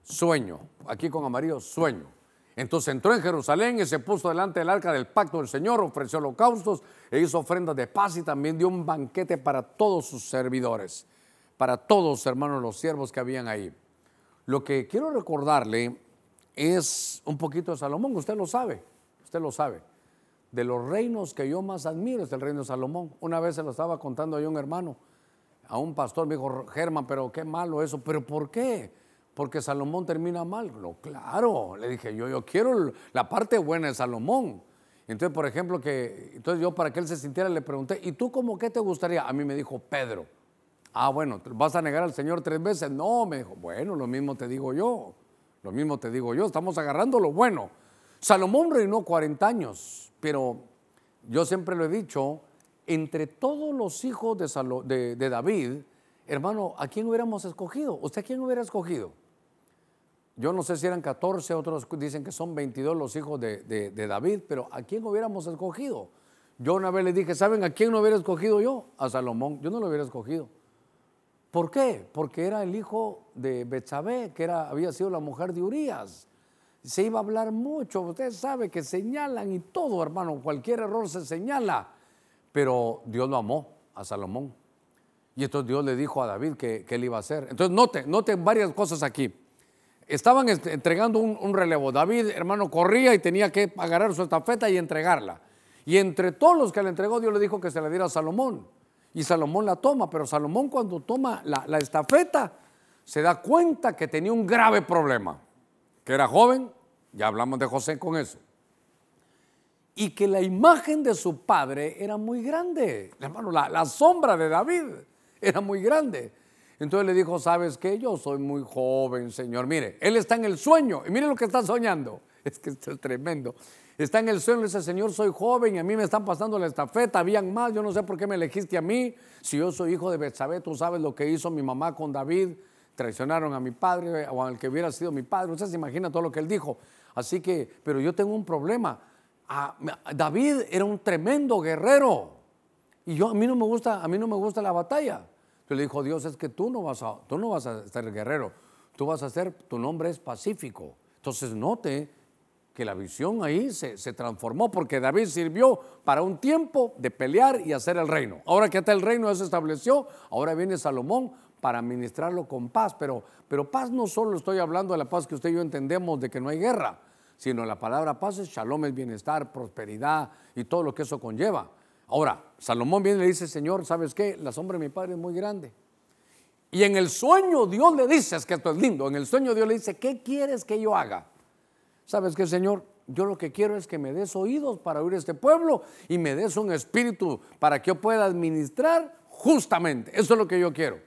[SPEAKER 1] Sueño, aquí con amarillo, sueño. Entonces entró en Jerusalén y se puso delante del arca del pacto del Señor, ofreció holocaustos e hizo ofrendas de paz y también dio un banquete para todos sus servidores para todos, hermanos, los siervos que habían ahí. Lo que quiero recordarle es un poquito de Salomón, usted lo sabe, usted lo sabe. De los reinos que yo más admiro es el reino de Salomón. Una vez se lo estaba contando a un hermano, a un pastor, me dijo, Germán, pero qué malo eso, pero ¿por qué? Porque Salomón termina mal. Claro, le dije, yo, yo quiero la parte buena de Salomón. Entonces, por ejemplo, que, entonces yo para que él se sintiera le pregunté, ¿y tú cómo qué te gustaría? A mí me dijo Pedro. Ah, bueno, ¿vas a negar al Señor tres veces? No, me dijo, bueno, lo mismo te digo yo, lo mismo te digo yo, estamos agarrando lo bueno. Salomón reinó 40 años, pero yo siempre lo he dicho, entre todos los hijos de, David, hermano, ¿a quién hubiéramos escogido? ¿Usted a quién hubiera escogido? Yo no sé si eran 14, otros dicen que son 22 los hijos de, de, David, pero ¿a quién hubiéramos escogido? Yo una vez le dije, ¿saben a quién no hubiera escogido yo? A Salomón, yo no lo hubiera escogido. ¿Por qué? Porque era el hijo de Betsabé, que era, había sido la mujer de Urias. Se iba a hablar mucho, usted sabe que señalan y todo, hermano, cualquier error se señala. Pero Dios lo amó a Salomón. Y entonces Dios le dijo a David que, él iba a hacer. Entonces note, note varias cosas aquí. Estaban entregando un, un, relevo. David, hermano, corría y tenía que agarrar su estafeta y entregarla. Y entre todos los que le entregó, Dios le dijo que se la diera a Salomón y Salomón la toma, pero Salomón cuando toma la, estafeta se da cuenta que tenía un grave problema, que era joven, ya hablamos de José con eso, y que la imagen de su padre era muy grande, hermano, la, la sombra de David era muy grande. Entonces le dijo, ¿sabes qué? Yo soy muy joven, Señor. Mire, él está en el sueño y mire lo que está soñando. Es que esto es tremendo. Está en el sueño y dice, Señor, soy joven y a mí me están pasando la estafeta, habían más, yo no sé por qué me elegiste a mí. Si yo soy hijo de Betsabé, tú sabes lo que hizo mi mamá con David, traicionaron a mi padre o al que hubiera sido mi padre. Usted se imagina todo lo que él dijo. Así que, pero yo tengo un problema. David era un tremendo guerrero. Y yo, a mí no me gusta, a mí no me gusta la batalla. Entonces le dijo Dios, es que tú no vas a, tú no vas a ser guerrero, tú vas a ser, tu nombre es pacífico. Entonces note que la visión ahí se, se, transformó porque David sirvió para un tiempo de pelear y hacer el reino. Ahora que está el reino ya se estableció, ahora viene Salomón para administrarlo con paz. Pero, pero paz no solo estoy hablando de la paz que usted y yo entendemos de que no hay guerra, sino la palabra paz es shalom, es bienestar, prosperidad y todo lo que eso conlleva. Ahora, Salomón viene y le dice, Señor, ¿sabes qué? La sombra de mi padre es muy grande. Y en el sueño Dios le dice, es que esto es lindo, en el sueño Dios le dice, ¿qué quieres que yo haga? ¿Sabes qué, Señor? Yo lo que quiero es que me des oídos para oír este pueblo y me des un espíritu para que yo pueda administrar justamente. Eso es lo que yo quiero.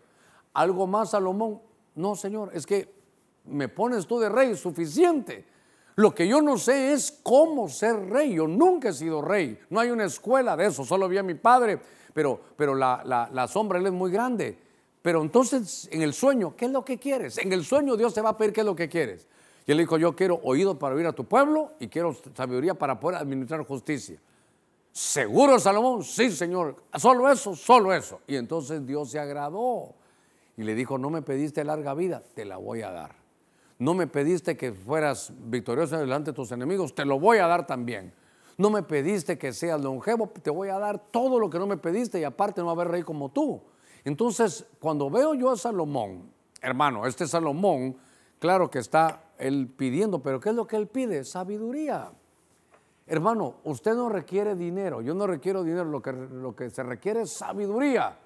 [SPEAKER 1] Algo más, Salomón. No, Señor, es que me pones tú de rey suficiente. Lo que yo no sé es cómo ser rey. Yo nunca he sido rey. No hay una escuela de eso. Solo vi a mi padre, pero, pero la, la, sombra él es muy grande. Pero entonces, en el sueño, ¿qué es lo que quieres? En el sueño Dios te va a pedir qué es lo que quieres. Y él dijo, yo quiero oído para oír a tu pueblo y quiero sabiduría para poder administrar justicia. ¿Seguro, Salomón? Sí, Señor. Solo eso, solo eso. Y entonces Dios se agradó y le dijo, no me pediste larga vida, te la voy a dar. No me pediste que fueras victorioso delante de tus enemigos, te lo voy a dar también. No me pediste que seas longevo, te voy a dar todo lo que no me pediste y aparte no va a haber rey como tú. Entonces, cuando veo yo a Salomón, hermano, este Salomón, claro que está él pidiendo, pero ¿qué es lo que él pide? Sabiduría. Hermano, usted no requiere dinero, yo no requiero dinero, lo que, lo que se requiere es sabiduría.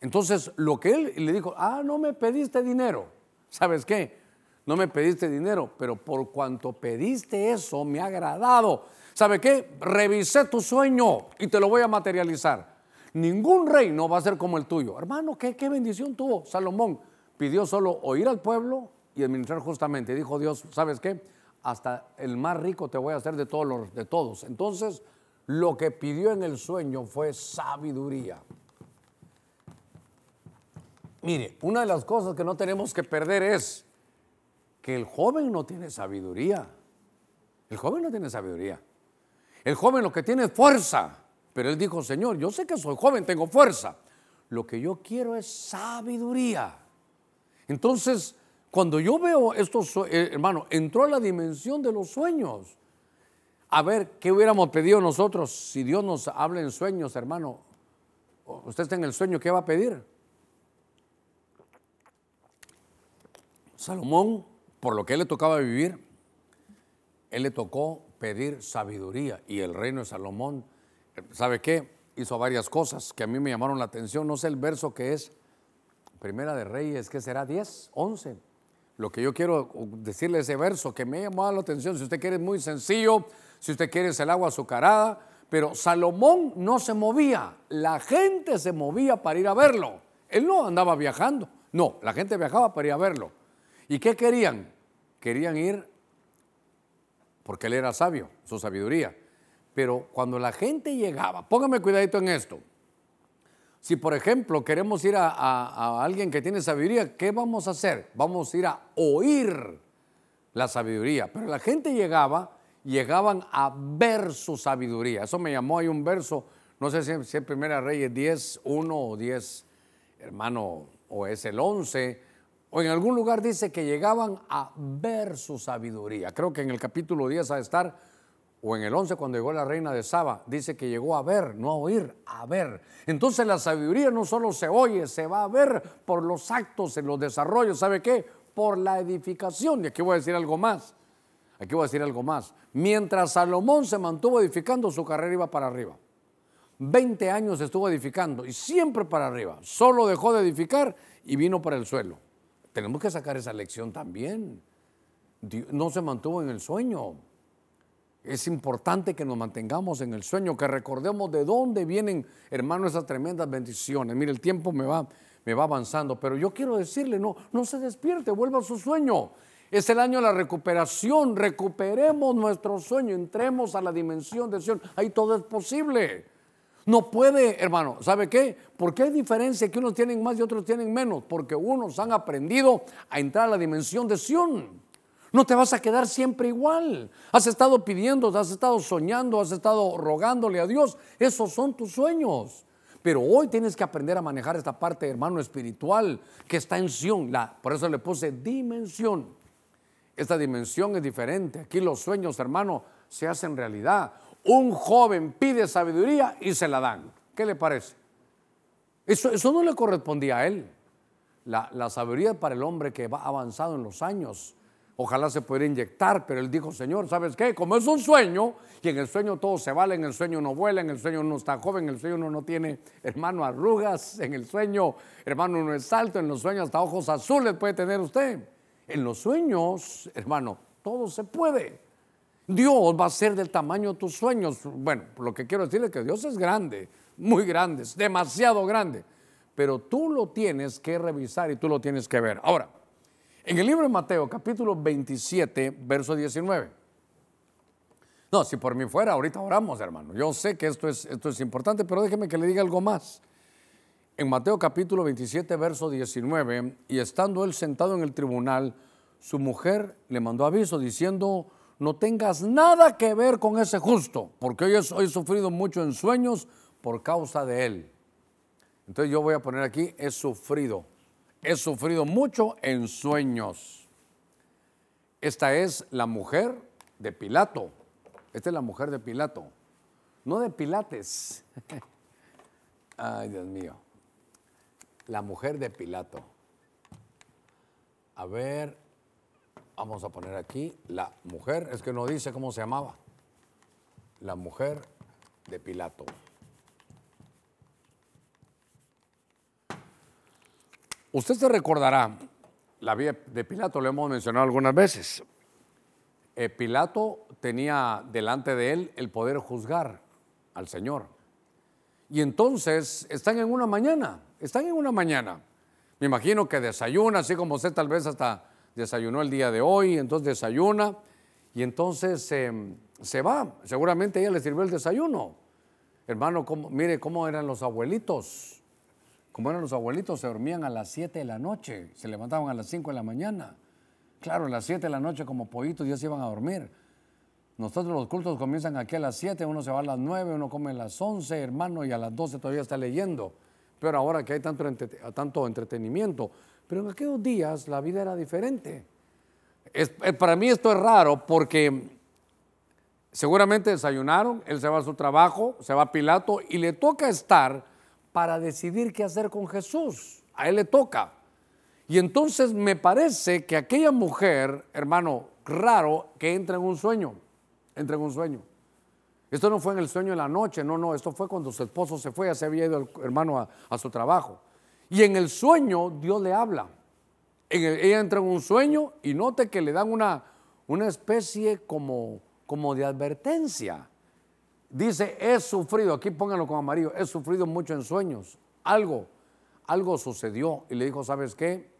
[SPEAKER 1] Entonces, lo que él le dijo, ah, no me pediste dinero. ¿Sabes qué? No me pediste dinero, pero por cuanto pediste eso, me ha agradado. ¿Sabe qué? Revisé tu sueño y te lo voy a materializar. Ningún reino va a ser como el tuyo. Hermano, ¿qué, qué bendición tuvo Salomón? Pidió solo oír al pueblo y administrar justamente. Dijo Dios, ¿sabes qué? Hasta el más rico te voy a hacer de todos de todos. Entonces, lo que pidió en el sueño fue sabiduría. Mire, una de las cosas que no tenemos que perder es que el joven no tiene sabiduría. El joven no tiene sabiduría. El joven lo que tiene es fuerza. Pero él dijo, Señor, yo sé que soy joven, tengo fuerza. Lo que yo quiero es sabiduría. Entonces, cuando yo veo estos, eh, hermano, entró a la dimensión de los sueños. A ver, ¿qué hubiéramos pedido nosotros si Dios nos habla en sueños, hermano? Usted está en el sueño, ¿qué va a pedir? Salomón, por lo que él le tocaba vivir, él le tocó pedir sabiduría y el reino de Salomón, ¿sabe qué? Hizo varias cosas que a mí me llamaron la atención. No sé el verso que es, Primera de Reyes, ¿qué será? 10, 11. Lo que yo quiero decirle ese verso que me llamó la atención, si usted quiere es muy sencillo, si usted quiere es el agua azucarada, pero Salomón no se movía, la gente se movía para ir a verlo. Él no andaba viajando, no, la gente viajaba para ir a verlo. ¿Y qué querían? Querían ir porque él era sabio, su sabiduría. Pero cuando la gente llegaba, póngame cuidadito en esto. Si por ejemplo queremos ir a, alguien que tiene sabiduría, ¿qué vamos a hacer? Vamos a ir a oír la sabiduría. Pero la gente llegaba, llegaban a ver su sabiduría. Eso me llamó, hay un verso, no sé si, es Primera Reyes 10, 1 o 10, hermano, o es el 11 o en algún lugar dice que llegaban a ver su sabiduría. Creo que en el capítulo 10 a estar, o en el 11 cuando llegó la reina de Saba, dice que llegó a ver, no a oír, a ver. Entonces la sabiduría no solo se oye, se va a ver por los actos, en los desarrollos, ¿sabe qué? Por la edificación. Y aquí voy a decir algo más. Aquí voy a decir algo más. Mientras Salomón se mantuvo edificando, su carrera iba para arriba. 20 años estuvo edificando y siempre para arriba. Solo dejó de edificar y vino para el suelo. Tenemos que sacar esa lección también. no se mantuvo en el sueño. Es importante que nos mantengamos en el sueño, que recordemos de dónde vienen, hermano, esas tremendas bendiciones. Mire, el tiempo me va, me va avanzando, pero yo quiero decirle, no, no se despierte, vuelva a su sueño. Es el año de la recuperación, recuperemos nuestro sueño, entremos a la dimensión de Sion. Ahí todo es posible. No puede, hermano, ¿sabe qué? ¿Por qué hay diferencia que unos tienen más y otros tienen menos? Porque unos han aprendido a entrar a la dimensión de Sión. No te vas a quedar siempre igual. Has estado pidiendo, has estado soñando, has estado rogándole a Dios. Esos son tus sueños. Pero hoy tienes que aprender a manejar esta parte, hermano, espiritual que está en Sion. Por eso le puse dimensión. Esta dimensión es diferente. Aquí los sueños, hermano, se hacen realidad. Un joven pide sabiduría y se la dan. ¿Qué le parece? Eso, eso no le correspondía a él. La, la sabiduría para el hombre que va avanzado en los años. Ojalá se pudiera inyectar, pero él dijo, Señor, ¿sabes qué? Como es un sueño, y en el sueño todo se vale, en el sueño uno vuela, en el sueño uno está joven, en el sueño uno no tiene, hermano, arrugas, en el sueño, hermano, uno es alto, en los sueños hasta ojos azules puede tener usted. En los sueños, hermano, todo se puede. Dios va a ser del tamaño de tus sueños. Bueno, lo que quiero decirle es que Dios es grande, muy grande, es demasiado grande. Pero tú lo tienes que revisar y tú lo tienes que ver. Ahora, en el libro de Mateo, capítulo 27, verso 19. No, si por mí fuera, ahorita oramos, hermano. Yo sé que esto es, esto es importante, pero déjeme que le diga algo más. En Mateo capítulo 27, verso 19, y estando él sentado en el tribunal, su mujer le mandó aviso diciendo, no tengas nada que ver con ese justo, porque hoy, hoy he sufrido mucho en sueños por causa de él. Entonces yo voy a poner aquí, he sufrido he sufrido mucho en sueños. Esta es la mujer de Pilato. Esta es la mujer de Pilato. No de Pilates. Ay, Dios mío. La mujer de Pilato. A ver, vamos a poner aquí la mujer. Es que no dice cómo se llamaba. La mujer de Pilato. Usted se recordará, la vida de Pilato lo hemos mencionado algunas veces. Eh, Pilato tenía delante de él el poder juzgar al Señor. Y entonces están en una mañana, están en una mañana. Me imagino que desayuna, así como usted tal vez hasta desayunó el día de hoy, entonces desayuna y entonces em, se va. Seguramente ella le sirvió el desayuno. Hermano, mire cómo eran los abuelitos. Como eran los abuelitos, se dormían a las 7 de la noche, se levantaban a las 5 de la mañana. Claro, a las 7 de la noche como pollitos ya se iban a dormir. Nosotros los cultos comienzan aquí a las 7, uno se va a las 9, uno come a las 11, hermano, y a las 12 todavía está leyendo. Pero ahora que hay tanto, tanto entretenimiento. Pero en aquellos días la vida era diferente. para mí esto es raro porque seguramente desayunaron, él se va a su trabajo, se va a Pilato y le toca estar para decidir qué hacer con Jesús. A él le toca. Y entonces me parece que aquella mujer, hermano, raro, que entra en un sueño, entra en un sueño. Esto no fue en el sueño de la noche, no, no, esto fue cuando su esposo se fue, ya se había ido el hermano a, su trabajo. Y en el sueño Dios le habla. ella entra en un sueño y note que le dan una, una especie como, como de advertencia. Dice, he sufrido, aquí pónganlo con amarillo, he sufrido mucho en sueños. Algo, algo sucedió. Y le dijo, ¿sabes qué?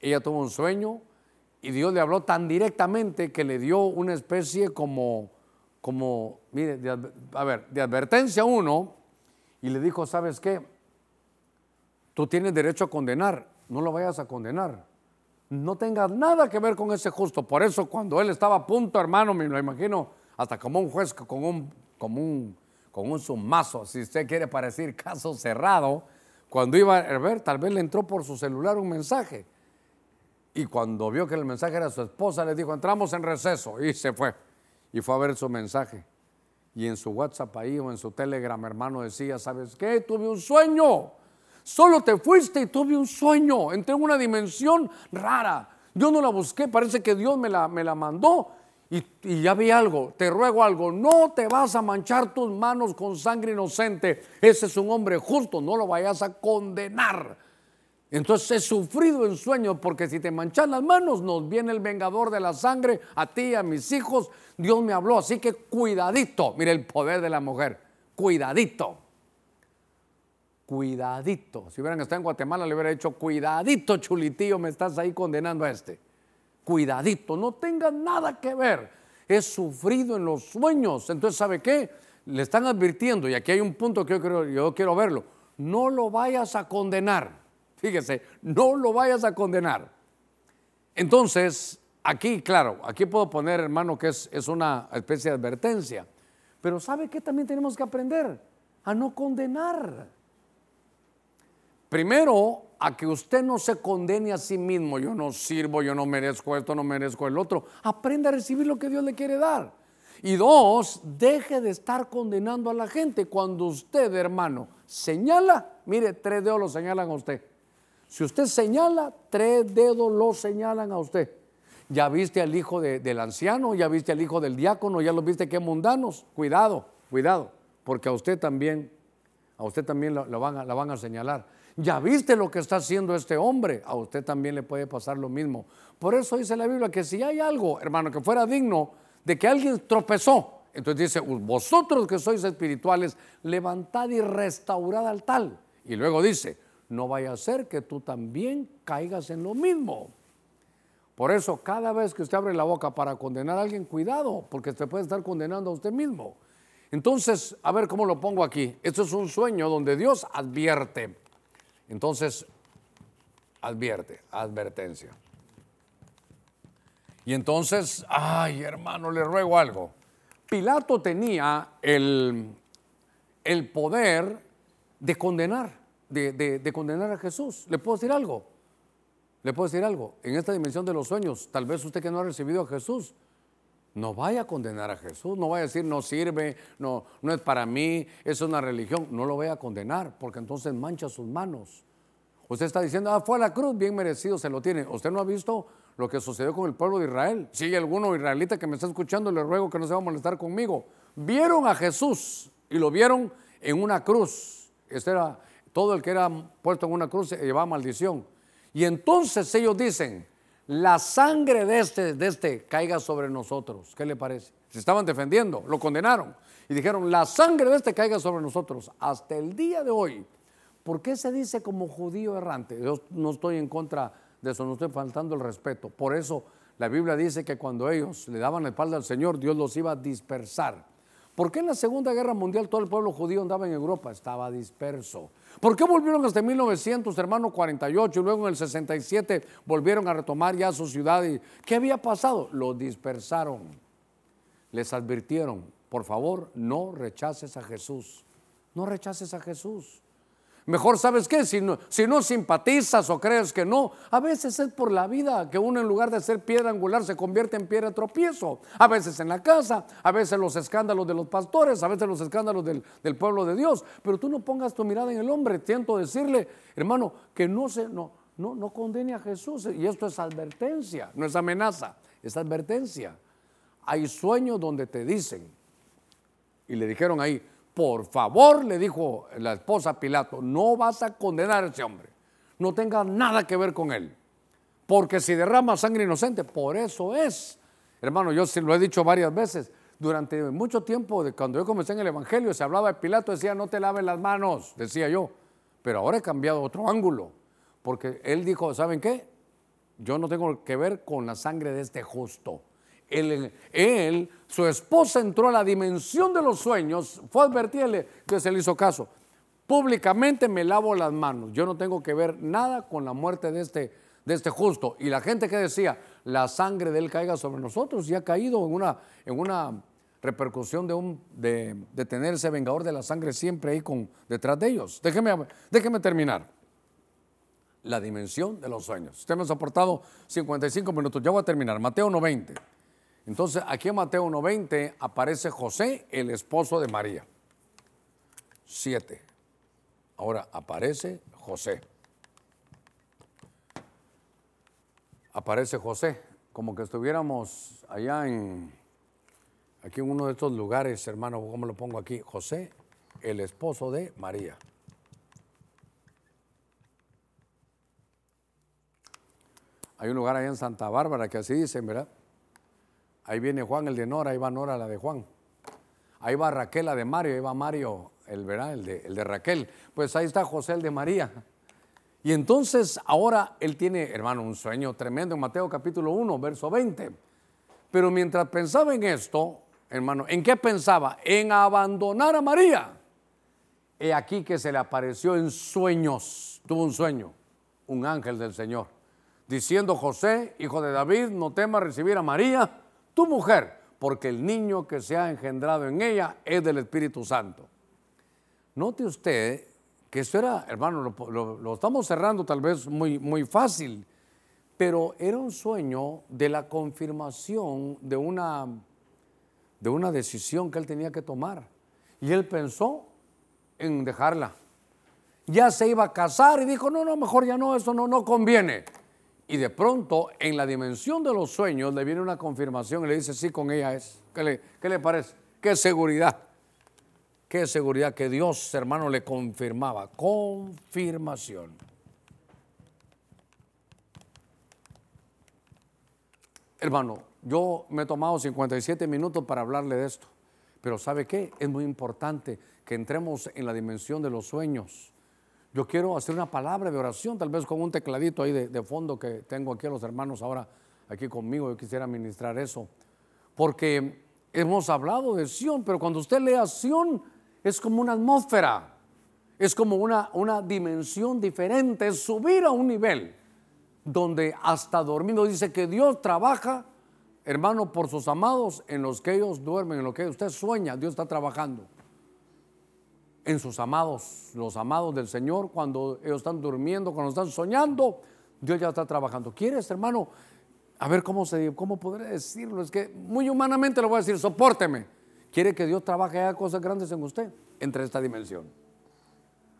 [SPEAKER 1] Ella tuvo un sueño y Dios le habló tan directamente que le dio una especie como, como, mire, a ver, de advertencia a uno y le dijo, ¿sabes qué? Tú tienes derecho a condenar, no lo vayas a condenar. No tengas nada que ver con ese justo. Por eso cuando él estaba a punto, hermano, me lo imagino, hasta como un juez con un como un, con un sumazo, si usted quiere parecer caso cerrado, cuando iba a ver, tal vez le entró por su celular un mensaje. Y cuando vio que el mensaje era su esposa, le dijo, entramos en receso. Y se fue. Y fue a ver su mensaje. Y en su WhatsApp ahí o en su Telegram, hermano, decía, ¿sabes qué? Tuve un sueño. Solo te fuiste y tuve un sueño. Entré en una dimensión rara. Yo no la busqué, parece que Dios me la, me la mandó y, ya vi algo, te ruego algo, no te vas a manchar tus manos con sangre inocente. Ese es un hombre justo, no lo vayas a condenar. Entonces he sufrido en sueño porque si te manchas las manos nos viene el vengador de la sangre, a ti, a mis hijos. Dios me habló, así que cuidadito. Mire el poder de la mujer, cuidadito. Cuidadito. Si hubieran estado en Guatemala le hubiera dicho, cuidadito chulitillo, me estás ahí condenando a este cuidadito, no tenga nada que ver. Es sufrido en los sueños. Entonces, ¿sabe qué? Le están advirtiendo, y aquí hay un punto que yo quiero, yo quiero verlo. No lo vayas a condenar. Fíjese, no lo vayas a condenar. Entonces, aquí, claro, aquí puedo poner, hermano, que es, es una especie de advertencia. Pero ¿sabe qué también tenemos que aprender? A no condenar. Primero, a que usted no se condene a sí mismo. Yo no sirvo, yo no merezco esto, no merezco el otro. Aprenda a recibir lo que Dios le quiere dar. Y dos, deje de estar condenando a la gente. Cuando usted, hermano, señala, mire, tres dedos lo señalan a usted. Si usted señala, tres dedos lo señalan a usted. Ya viste al hijo del anciano, ya viste al hijo del diácono, ya lo viste que mundanos. Cuidado, cuidado, porque a usted también, a usted también van la van a señalar. Ya viste lo que está haciendo este hombre, a usted también le puede pasar lo mismo. Por eso dice la Biblia que si hay algo, hermano, que fuera digno de que alguien tropezó, entonces dice, vosotros que sois espirituales, levantad y restaurad al tal. Y luego dice, no vaya a ser que tú también caigas en lo mismo. Por eso, cada vez que usted abre la boca para condenar a alguien, cuidado, porque usted puede estar condenando a usted mismo. Entonces, a ver cómo lo pongo aquí. Esto es un sueño donde Dios advierte. Entonces, advierte, advertencia. Y entonces, ay hermano, le ruego algo. Pilato tenía el, el poder de condenar de, condenar a Jesús. ¿Le puedo decir algo? ¿Le puedo decir algo? En esta dimensión de los sueños, tal vez usted que no ha recibido a Jesús, no vaya a condenar a Jesús, no vaya a decir no sirve, no, no es para mí, es una religión. No lo vaya a condenar, porque entonces mancha sus manos. Usted está diciendo, ah, fue a la cruz, bien merecido, se lo tiene. ¿Usted no ha visto lo que sucedió con el pueblo de Israel? Si hay alguno israelita que me está escuchando, le ruego que no se va a molestar conmigo. Vieron a Jesús y lo vieron en una cruz. Este era todo el que era puesto en una cruz llevaba maldición. Y entonces ellos dicen, la sangre de este, de este caiga sobre nosotros. ¿Qué le parece? Se estaban defendiendo, lo condenaron. Y dijeron, la sangre de este caiga sobre nosotros. Hasta el día de hoy, ¿por qué se dice como judío errante? Yo no estoy en contra de eso, no estoy faltando el respeto. Por eso la Biblia dice que cuando ellos le daban la espalda al Señor, Dios los iba a dispersar. ¿Por qué en la Segunda Guerra Mundial todo el pueblo judío andaba en Europa? Estaba disperso. ¿Por qué volvieron hasta 1900, hermano, 48 y luego en el 67 volvieron a retomar ya su ciudad? Y, ¿Qué había pasado? Lo dispersaron. Les advirtieron, por favor, no rechaces a Jesús. No rechaces a Jesús. Mejor, ¿sabes qué? Si no, si no simpatizas o crees que no, a veces es por la vida que uno en lugar de ser piedra angular se convierte en piedra tropiezo. A veces en la casa, a veces los escándalos de los pastores, a veces los escándalos del, pueblo de Dios. Pero tú no pongas tu mirada en el hombre. Tiento decirle, hermano, que no, se, no, no, no condene a Jesús. Y esto es advertencia, no es amenaza, es advertencia. Hay sueños donde te dicen, y le dijeron ahí, por favor, le dijo la esposa a Pilato, no vas a condenar a ese hombre. No tenga nada que ver con él. Porque si derrama sangre inocente, por eso es. Hermano, yo lo he dicho varias veces. Durante mucho tiempo, cuando yo comencé en el Evangelio, se hablaba de Pilato, decía, no te laves las manos, decía yo. Pero ahora he cambiado otro ángulo. Porque él dijo, ¿saben qué? Yo no tengo que ver con la sangre de este justo él, su esposa entró a la dimensión de los sueños, fue advertirle que se le hizo caso. Públicamente me lavo las manos, yo no tengo que ver nada con la muerte de este, de este justo. Y la gente que decía, la sangre de él caiga sobre nosotros, y ha caído en una, en una repercusión de, un, de, tener ese vengador de la sangre siempre ahí con, detrás de ellos. Déjeme, déjeme terminar la dimensión de los sueños. Usted me ha aportado 55 minutos, ya voy a terminar. Mateo 90. Entonces, aquí en Mateo 1.20 aparece José, el esposo de María. Siete. Ahora aparece José. Aparece José, como que estuviéramos allá en, aquí en uno de estos lugares, hermano, ¿cómo lo pongo aquí? José, el esposo de María. Hay un lugar allá en Santa Bárbara que así dicen, ¿verdad? Ahí viene Juan, el de Nora, ahí va Nora, la de Juan. Ahí va Raquel, la de Mario, ahí va Mario, el, ¿verdad? El, de, de Raquel. Pues ahí está José, el de María. Y entonces ahora él tiene, hermano, un sueño tremendo en Mateo capítulo 1, verso 20. Pero mientras pensaba en esto, hermano, ¿en qué pensaba? En abandonar a María. He aquí que se le apareció en sueños, tuvo un sueño, un ángel del Señor, diciendo, José, hijo de David, no temas recibir a María tu mujer, porque el niño que se ha engendrado en ella es del Espíritu Santo. Note usted que esto era, hermano, lo, estamos cerrando tal vez muy, muy fácil, pero era un sueño de la confirmación de una, de una decisión que él tenía que tomar. Y él pensó en dejarla. Ya se iba a casar y dijo, no, no, mejor ya no, eso no, no conviene. Y de pronto, en la dimensión de los sueños, le viene una confirmación y le dice, sí, con ella es. ¿Qué le, qué le parece? Qué seguridad. Qué seguridad que Dios, hermano, le confirmaba. Confirmación. Hermano, yo me he tomado 57 minutos para hablarle de esto. Pero ¿sabe qué? Es muy importante que entremos en la dimensión de los sueños. Yo quiero hacer una palabra de oración, tal vez con un tecladito ahí de, fondo que tengo aquí a los hermanos ahora aquí conmigo. Yo quisiera ministrar eso. Porque hemos hablado de Sion, pero cuando usted lea Sion es como una atmósfera, es como una, una dimensión diferente, es subir a un nivel donde hasta dormido dice que Dios trabaja, hermano, por sus amados en los que ellos duermen, en lo que usted sueña, Dios está trabajando. En sus amados, los amados del Señor, cuando ellos están durmiendo, cuando están soñando, Dios ya está trabajando. ¿Quieres, hermano? A ver cómo se cómo podré decirlo. Es que muy humanamente lo voy a decir, soporteme quiere que Dios trabaje haga cosas grandes en usted, entre esta dimensión.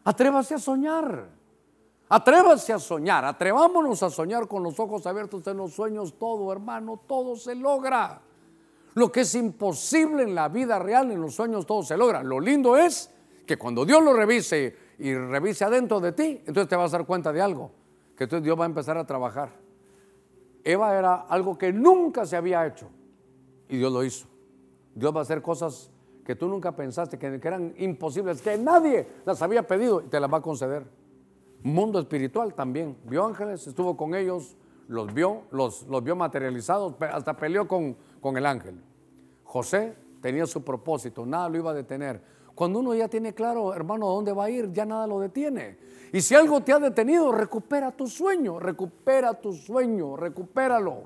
[SPEAKER 1] Atrévase a soñar. Atrévase a soñar. Atrevámonos a soñar con los ojos abiertos en los sueños. Todo, hermano, todo se logra. Lo que es imposible en la vida real, en los sueños, todo se logra. Lo lindo es que cuando Dios lo revise y revise adentro de ti, entonces te vas a dar cuenta de algo. Que entonces Dios va a empezar a trabajar. Eva era algo que nunca se había hecho. Y Dios lo hizo. Dios va a hacer cosas que tú nunca pensaste, que, eran imposibles, que nadie las había pedido y te las va a conceder. Mundo espiritual también. Vio ángeles, estuvo con ellos, los vio, los, vio materializados, hasta peleó con el ángel. José tenía su propósito, nada lo iba a detener. Cuando uno ya tiene claro, hermano, a dónde va a ir, ya nada lo detiene. Y si algo te ha detenido, recupera tu sueño, recupera tu sueño, recupéralo.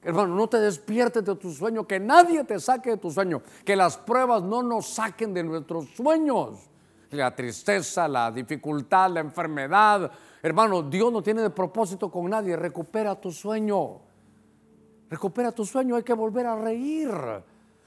[SPEAKER 1] Hermano, no te despiertes de tu sueño, que nadie te saque de tu sueño, que las pruebas no nos saquen de nuestros sueños. La tristeza, la dificultad, la enfermedad. Hermano, Dios no tiene de propósito con nadie. Recupera tu sueño. Recupera tu sueño, hay que volver a reír.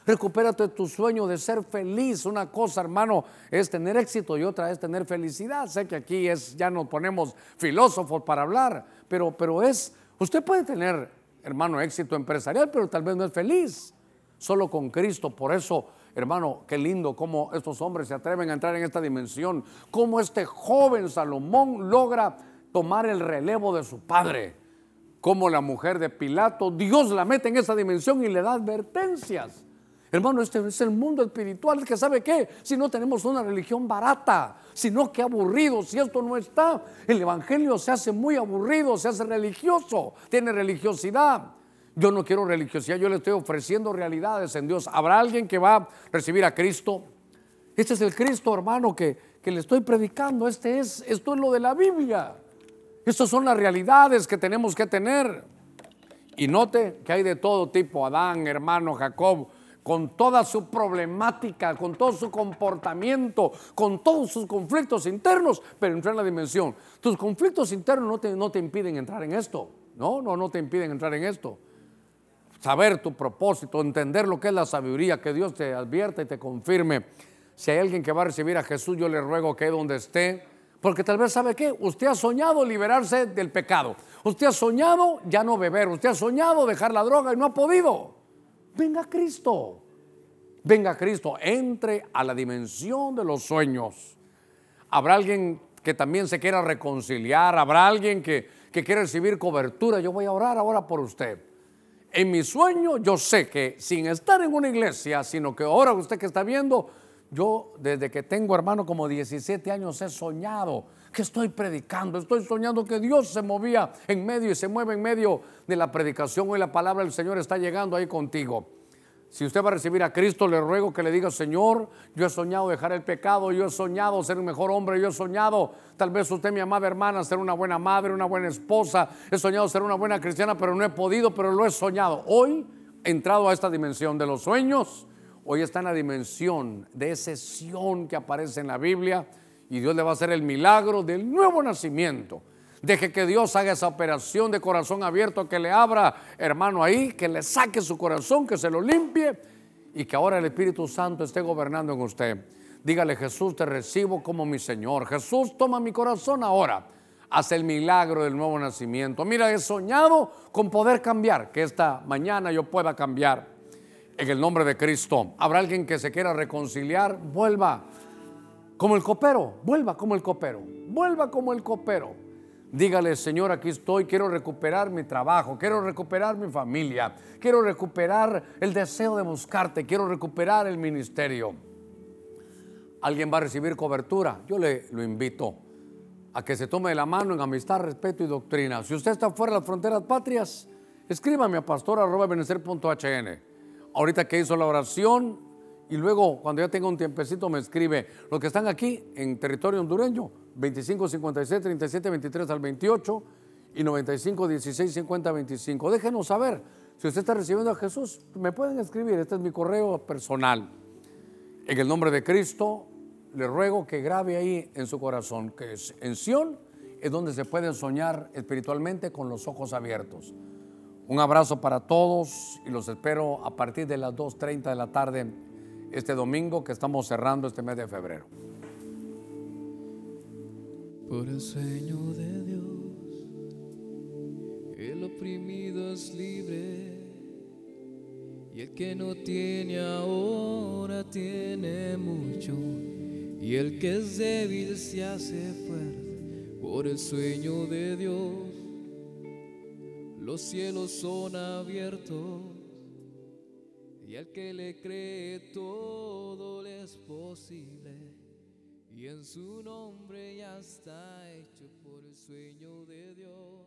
[SPEAKER 1] Recupérate tu sueño de ser feliz. Una cosa, hermano, es tener éxito y otra es tener felicidad. Sé que aquí es, ya nos ponemos filósofos para hablar, pero, pero es, usted puede tener hermano, éxito empresarial, pero tal vez no es feliz. Solo con Cristo. Por eso, hermano, qué lindo cómo estos hombres se atreven a entrar en esta dimensión. Cómo este joven Salomón logra tomar el relevo de su padre. Como la mujer de Pilato, Dios la mete en esa dimensión y le da advertencias. Hermano, este es el mundo espiritual que sabe qué, si no tenemos una religión barata, sino que aburrido, si esto no está, el Evangelio se hace muy aburrido, se hace religioso, tiene religiosidad. Yo no quiero religiosidad, yo le estoy ofreciendo realidades en Dios. ¿Habrá alguien que va a recibir a Cristo? Este es el Cristo, hermano, que, que le estoy predicando. Este es, esto es lo de la Biblia. Estas son las realidades que tenemos que tener. Y note que hay de todo tipo, Adán, hermano, Jacob, con toda su problemática, con todo su comportamiento, con todos sus conflictos internos, pero entrar en la dimensión. Tus conflictos internos no te, no te impiden entrar en esto. No, no, no te impiden entrar en esto. Saber tu propósito, entender lo que es la sabiduría, que Dios te advierta y te confirme. Si hay alguien que va a recibir a Jesús, yo le ruego que donde esté, porque tal vez sabe que usted ha soñado liberarse del pecado. Usted ha soñado ya no beber. Usted ha soñado dejar la droga y no ha podido. Venga Cristo. Venga Cristo, entre a la dimensión de los sueños. Habrá alguien que también se quiera reconciliar, habrá alguien que, que quiera recibir cobertura. Yo voy a orar ahora por usted. En mi sueño yo sé que sin estar en una iglesia, sino que ahora usted que está viendo, yo desde que tengo hermano como 17 años he soñado que estoy predicando, estoy soñando que Dios se movía en medio y se mueve en medio de la predicación. Hoy la palabra del Señor está llegando ahí contigo. Si usted va a recibir a Cristo, le ruego que le diga, Señor, yo he soñado dejar el pecado, yo he soñado ser un mejor hombre, yo he soñado, tal vez usted, mi amada hermana, ser una buena madre, una buena esposa, he soñado ser una buena cristiana, pero no he podido, pero lo he soñado. Hoy he entrado a esta dimensión de los sueños, hoy está en la dimensión de ese que aparece en la Biblia y Dios le va a hacer el milagro del nuevo nacimiento. Deje que Dios haga esa operación de corazón abierto, que le abra, hermano, ahí, que le saque su corazón, que se lo limpie y que ahora el Espíritu Santo esté gobernando en usted. Dígale, Jesús, te recibo como mi Señor. Jesús, toma mi corazón ahora. Hace el milagro del nuevo nacimiento. Mira, he soñado con poder cambiar, que esta mañana yo pueda cambiar. En el nombre de Cristo. Habrá alguien que se quiera reconciliar, vuelva como el copero, vuelva como el copero, vuelva como el copero. Dígale, Señor, aquí estoy, quiero recuperar mi trabajo, quiero recuperar mi familia, quiero recuperar el deseo de buscarte, quiero recuperar el ministerio. Alguien va a recibir cobertura, yo le lo invito a que se tome la mano en amistad, respeto y doctrina. Si usted está fuera de las fronteras patrias, escríbame a pastor.benecer.hn. Ahorita que hizo la oración y luego cuando ya tenga un tiempecito me escribe los que están aquí en territorio hondureño 25 56 37 23 al 28 y 95 16 50 25. Déjenos saber si usted está recibiendo a Jesús. Me pueden escribir, este es mi correo personal. En el nombre de Cristo, le ruego que grabe ahí en su corazón que es, en Sion es donde se puede soñar espiritualmente con los ojos abiertos. Un abrazo para todos y los espero a partir de las 2.30 de la tarde este domingo que estamos cerrando este mes de febrero
[SPEAKER 2] por el sueño de Dios. El oprimido es libre y el que no tiene ahora tiene mucho. Y el que es débil se hace fuerte por el sueño de Dios. Los cielos son abiertos y al que le cree todo le es posible y en su nombre ya está hecho por el sueño de Dios.